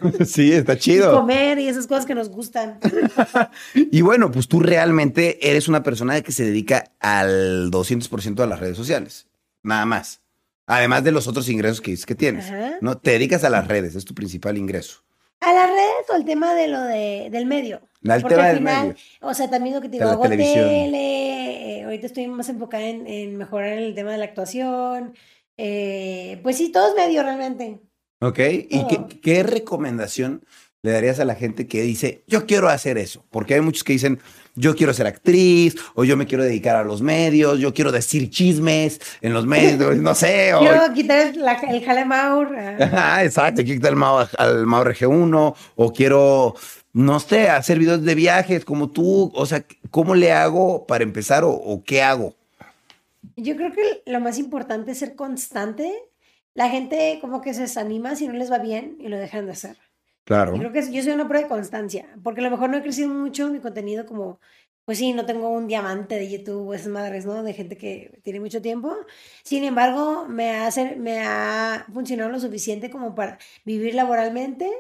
Sí, está Y chido. comer y esas cosas que nos gustan. Y bueno, pues tú realmente eres una persona que se dedica al 200% a las redes sociales. Nada más. Además de los otros ingresos que que tienes. Ajá. No, te dedicas a las redes, es tu principal ingreso. A las redes o el tema de lo de, del medio. Al Porque tema al final, medio. o sea, también lo que te digo, la hago tele, eh, ahorita estoy más enfocada en, en mejorar el tema de la actuación. eh, pues sí, todo es medio realmente. ¿Ok? ¿Y qué, qué recomendación le darías a la gente que dice, yo quiero hacer eso? Porque hay muchos que dicen, yo quiero ser actriz, o yo me quiero dedicar a los medios, yo quiero decir chismes en los medios, no sé. O, Quiero quitar el, la- el jale Maur. ah. Ajá, exacto, quiero quitar al Mao, al Mao RG1, o quiero, no sé, hacer videos de viajes como tú. O sea, ¿cómo le hago para empezar o, o qué hago? Yo creo que lo más importante es ser constante. La gente como que se desanima si no les va bien y lo dejan de hacer. Claro. Y creo que yo soy una prueba de constancia, porque a lo mejor no he crecido mucho mi contenido como, pues sí, no tengo un diamante de YouTube o esas madres, ¿no? De gente que tiene mucho tiempo. Sin embargo, me ha, hacer- me ha funcionado lo suficiente como para vivir laboralmente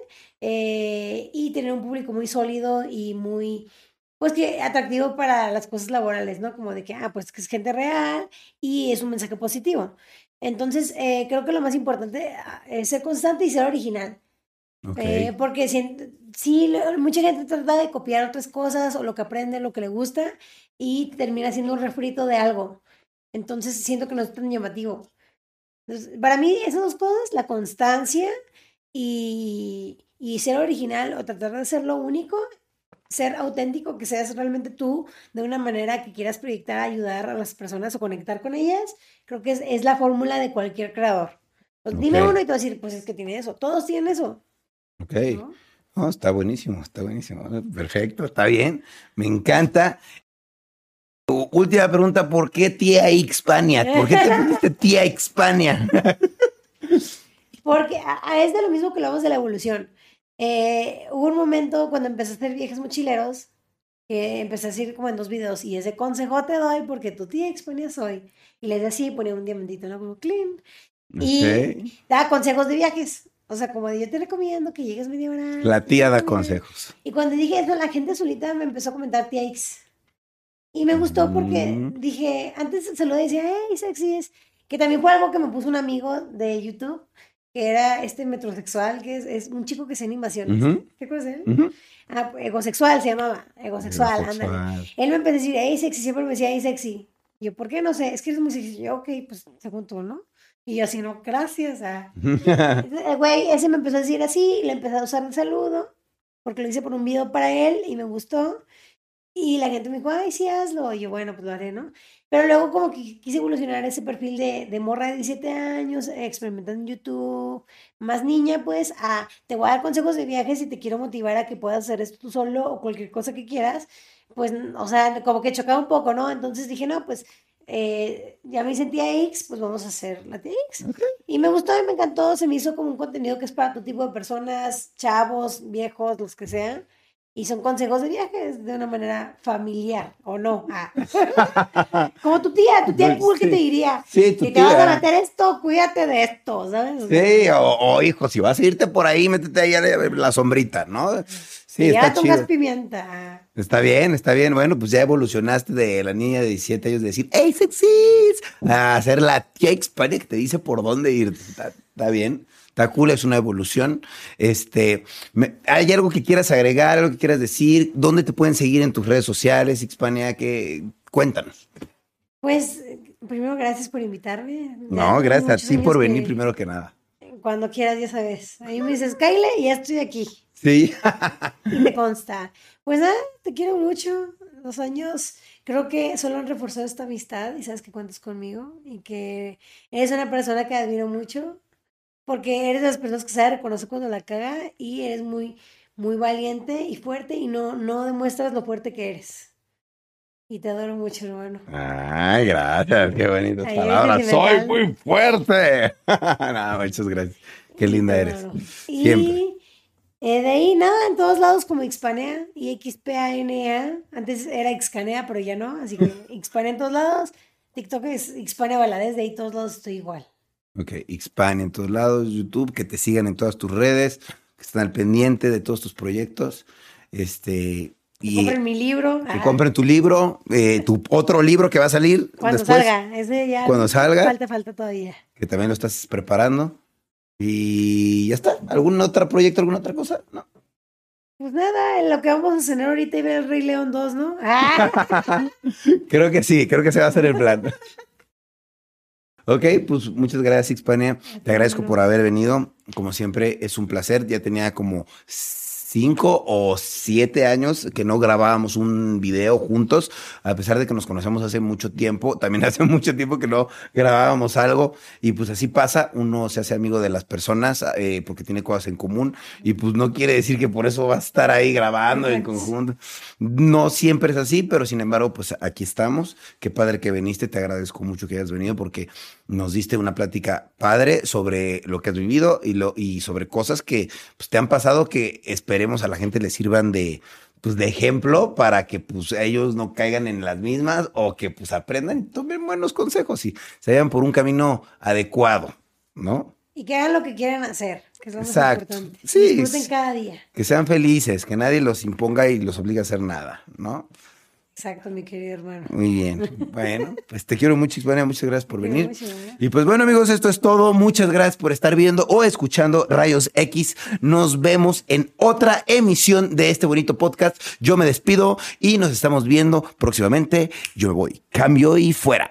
eh, y tener un público muy sólido y muy pues que atractivo para las cosas laborales, ¿no? Como de que, ah, pues que es gente real y es un mensaje positivo. Entonces, eh, creo que lo más importante ah, es ser constante y ser original. Ok. Eh, porque si, mucha gente trata de copiar otras cosas o lo que aprende, lo que le gusta, y termina siendo un refrito de algo. Entonces siento que no es tan llamativo. Entonces, para mí, esas dos cosas, la constancia y, y ser original o tratar de ser lo único, ser auténtico, que seas realmente tú de una manera que quieras proyectar, ayudar a las personas o conectar con ellas, creo que es, es la fórmula de cualquier creador. Pues, Dime Ok. uno y tú vas a decir, pues es que tiene eso. Todos tienen eso. Ok. ¿no? No, está buenísimo, está buenísimo. Perfecto, está bien. Me encanta. Última pregunta, ¿por qué tía Xpania? ¿Por qué te pusiste tía Xpania? Porque a, a- es de lo mismo que hablamos de la evolución. Eh, hubo un momento cuando empecé a hacer viajes mochileros que empecé a decir como en dos videos y ese consejo te doy porque tu tía exponía soy. Y les decía así, ponía un diamantito, ¿no? Como clean. Y daba consejos de viajes. O sea, como de yo te recomiendo que llegues media hora. La tía da antes". consejos. Y cuando dije eso, la gente solita me empezó a comentar tía X. Y me gustó porque Mm. dije, antes se lo decía, hey, sexy es. Que también fue algo que me puso un amigo de YouTube, que era este metrosexual, que es, es un chico que hace animaciones. Ujú, ¿Qué acuerdas de él? ujú. Ah, egosexual se llamaba. Egosexual, ándale. Egosexual. Él me empezó a decir, hey, sexy, siempre me decía, hey, sexy. Yo, ¿por qué? No sé, es que eres muy sexy. Yo, ok, pues según tú, ¿no? Y yo así, no, gracias. ah". El güey, ese me empezó a decir así, le empecé a usar de saludo, porque lo hice por un video para él y me gustó. Y la gente me dijo, ay, sí, hazlo. Y yo, bueno, pues lo haré, ¿no? Pero luego como que quise evolucionar ese perfil de, de morra de 17 años, experimentando en YouTube, más niña, pues, a, te voy a dar consejos de viajes y te quiero motivar a que puedas hacer esto tú solo o cualquier cosa que quieras. Pues, o sea, como que chocaba un poco, ¿no? Entonces dije, no, pues, eh, ya me sentía X, pues vamos a hacer la TX. Y me gustó y me encantó, se me hizo como un contenido que es para tu tipo de personas, chavos, viejos, los que sean. Y son consejos de viajes de una manera familiar, ¿o no? Ah. Como tu tía, tu tía cool que sí. te diría, Sí, tu si te vas a meter esto, cuídate de esto, ¿sabes? Sí, o, o, hijo, si vas a irte por ahí, métete ahí a la, la sombrita, ¿no? Sí, ya está pongas chido. pimienta. Está bien, está bien. Bueno, pues ya evolucionaste de la niña de 17 años de decir, ¡Hey, sexys! A hacer la tía Xpania que te dice por dónde ir. Está, está bien, está cool, es una evolución. Este, me- ¿Hay algo que quieras agregar, algo que quieras decir? ¿Dónde te pueden seguir en tus redes sociales, Xpania? Que, cuéntanos. Pues, primero, gracias por invitarme. No, gracias a ti por venir que- primero que nada. Cuando quieras, ya sabes. Ahí me dices, Kyle, y ya estoy aquí. Sí. Y me consta. Pues nada, te quiero mucho. Los años creo que solo han reforzado esta amistad y sabes que cuentas conmigo y que eres una persona que admiro mucho porque eres de las personas que sabe reconocer cuando la caga y eres muy, muy valiente y fuerte y no, no demuestras lo fuerte que eres. Y te adoro mucho, hermano. Ay, gracias, qué bonitas Ay, palabras. Soy muy fuerte. no, muchas gracias. Qué linda eres. Siempre. Y eh, de ahí nada, en todos lados como Xpanea y XPANEA. Antes era Xcanea, pero ya no. Así que Xpanea en todos lados. TikTok es Xpanea Valadez, de ahí todos lados estoy igual. Ok, Xpan en todos lados, YouTube, que te sigan en todas tus redes, que estén al pendiente de todos tus proyectos. Este, y Compren mi libro. que ah, compren tu libro, eh, tu otro libro que va a salir cuando después, salga. Ese ya cuando salga. Falta, falta todavía. que también lo estás preparando. Y ya está. ¿Algún otro proyecto, alguna otra cosa? No. Pues nada, en lo que vamos a cenar ahorita y ver el Rey León 2, ¿no? Ah, Creo que sí, creo que se va a hacer el plan. Ok, pues muchas gracias, Xpania. Te agradezco por haber venido. Como siempre, es un placer. Ya tenía como cinco o siete años que no grabábamos un video juntos, a pesar de que nos conocemos hace mucho tiempo. También hace mucho tiempo que no grabábamos algo. Y pues así pasa, uno se hace amigo de las personas eh, porque tiene cosas en común. Y pues no quiere decir que por eso va a estar ahí grabando en conjunto. No siempre es así, pero sin embargo, pues aquí estamos. Qué padre que viniste, te agradezco mucho que hayas venido porque nos diste una plática padre sobre lo que has vivido y, lo, y sobre cosas que pues, te han pasado que esperemos a la gente les sirvan de, pues, de ejemplo para que pues, ellos no caigan en las mismas o que pues aprendan y tomen buenos consejos y se vayan por un camino adecuado, ¿no? y que hagan lo que quieran hacer, que es lo más Exacto. importante. Sí, Disfruten cada día. Que sean felices, que nadie los imponga y los obligue a hacer nada, ¿no? Exacto, mi querido hermano. Muy bien. Bueno, pues te quiero mucho, Isvania. Muchas gracias por venir. mucho. Y pues bueno, amigos, esto es todo. Muchas gracias por estar viendo o escuchando Rayos X. Nos vemos en otra emisión de este bonito podcast. Yo me despido y nos estamos viendo próximamente. Yo me voy. Cambio y fuera.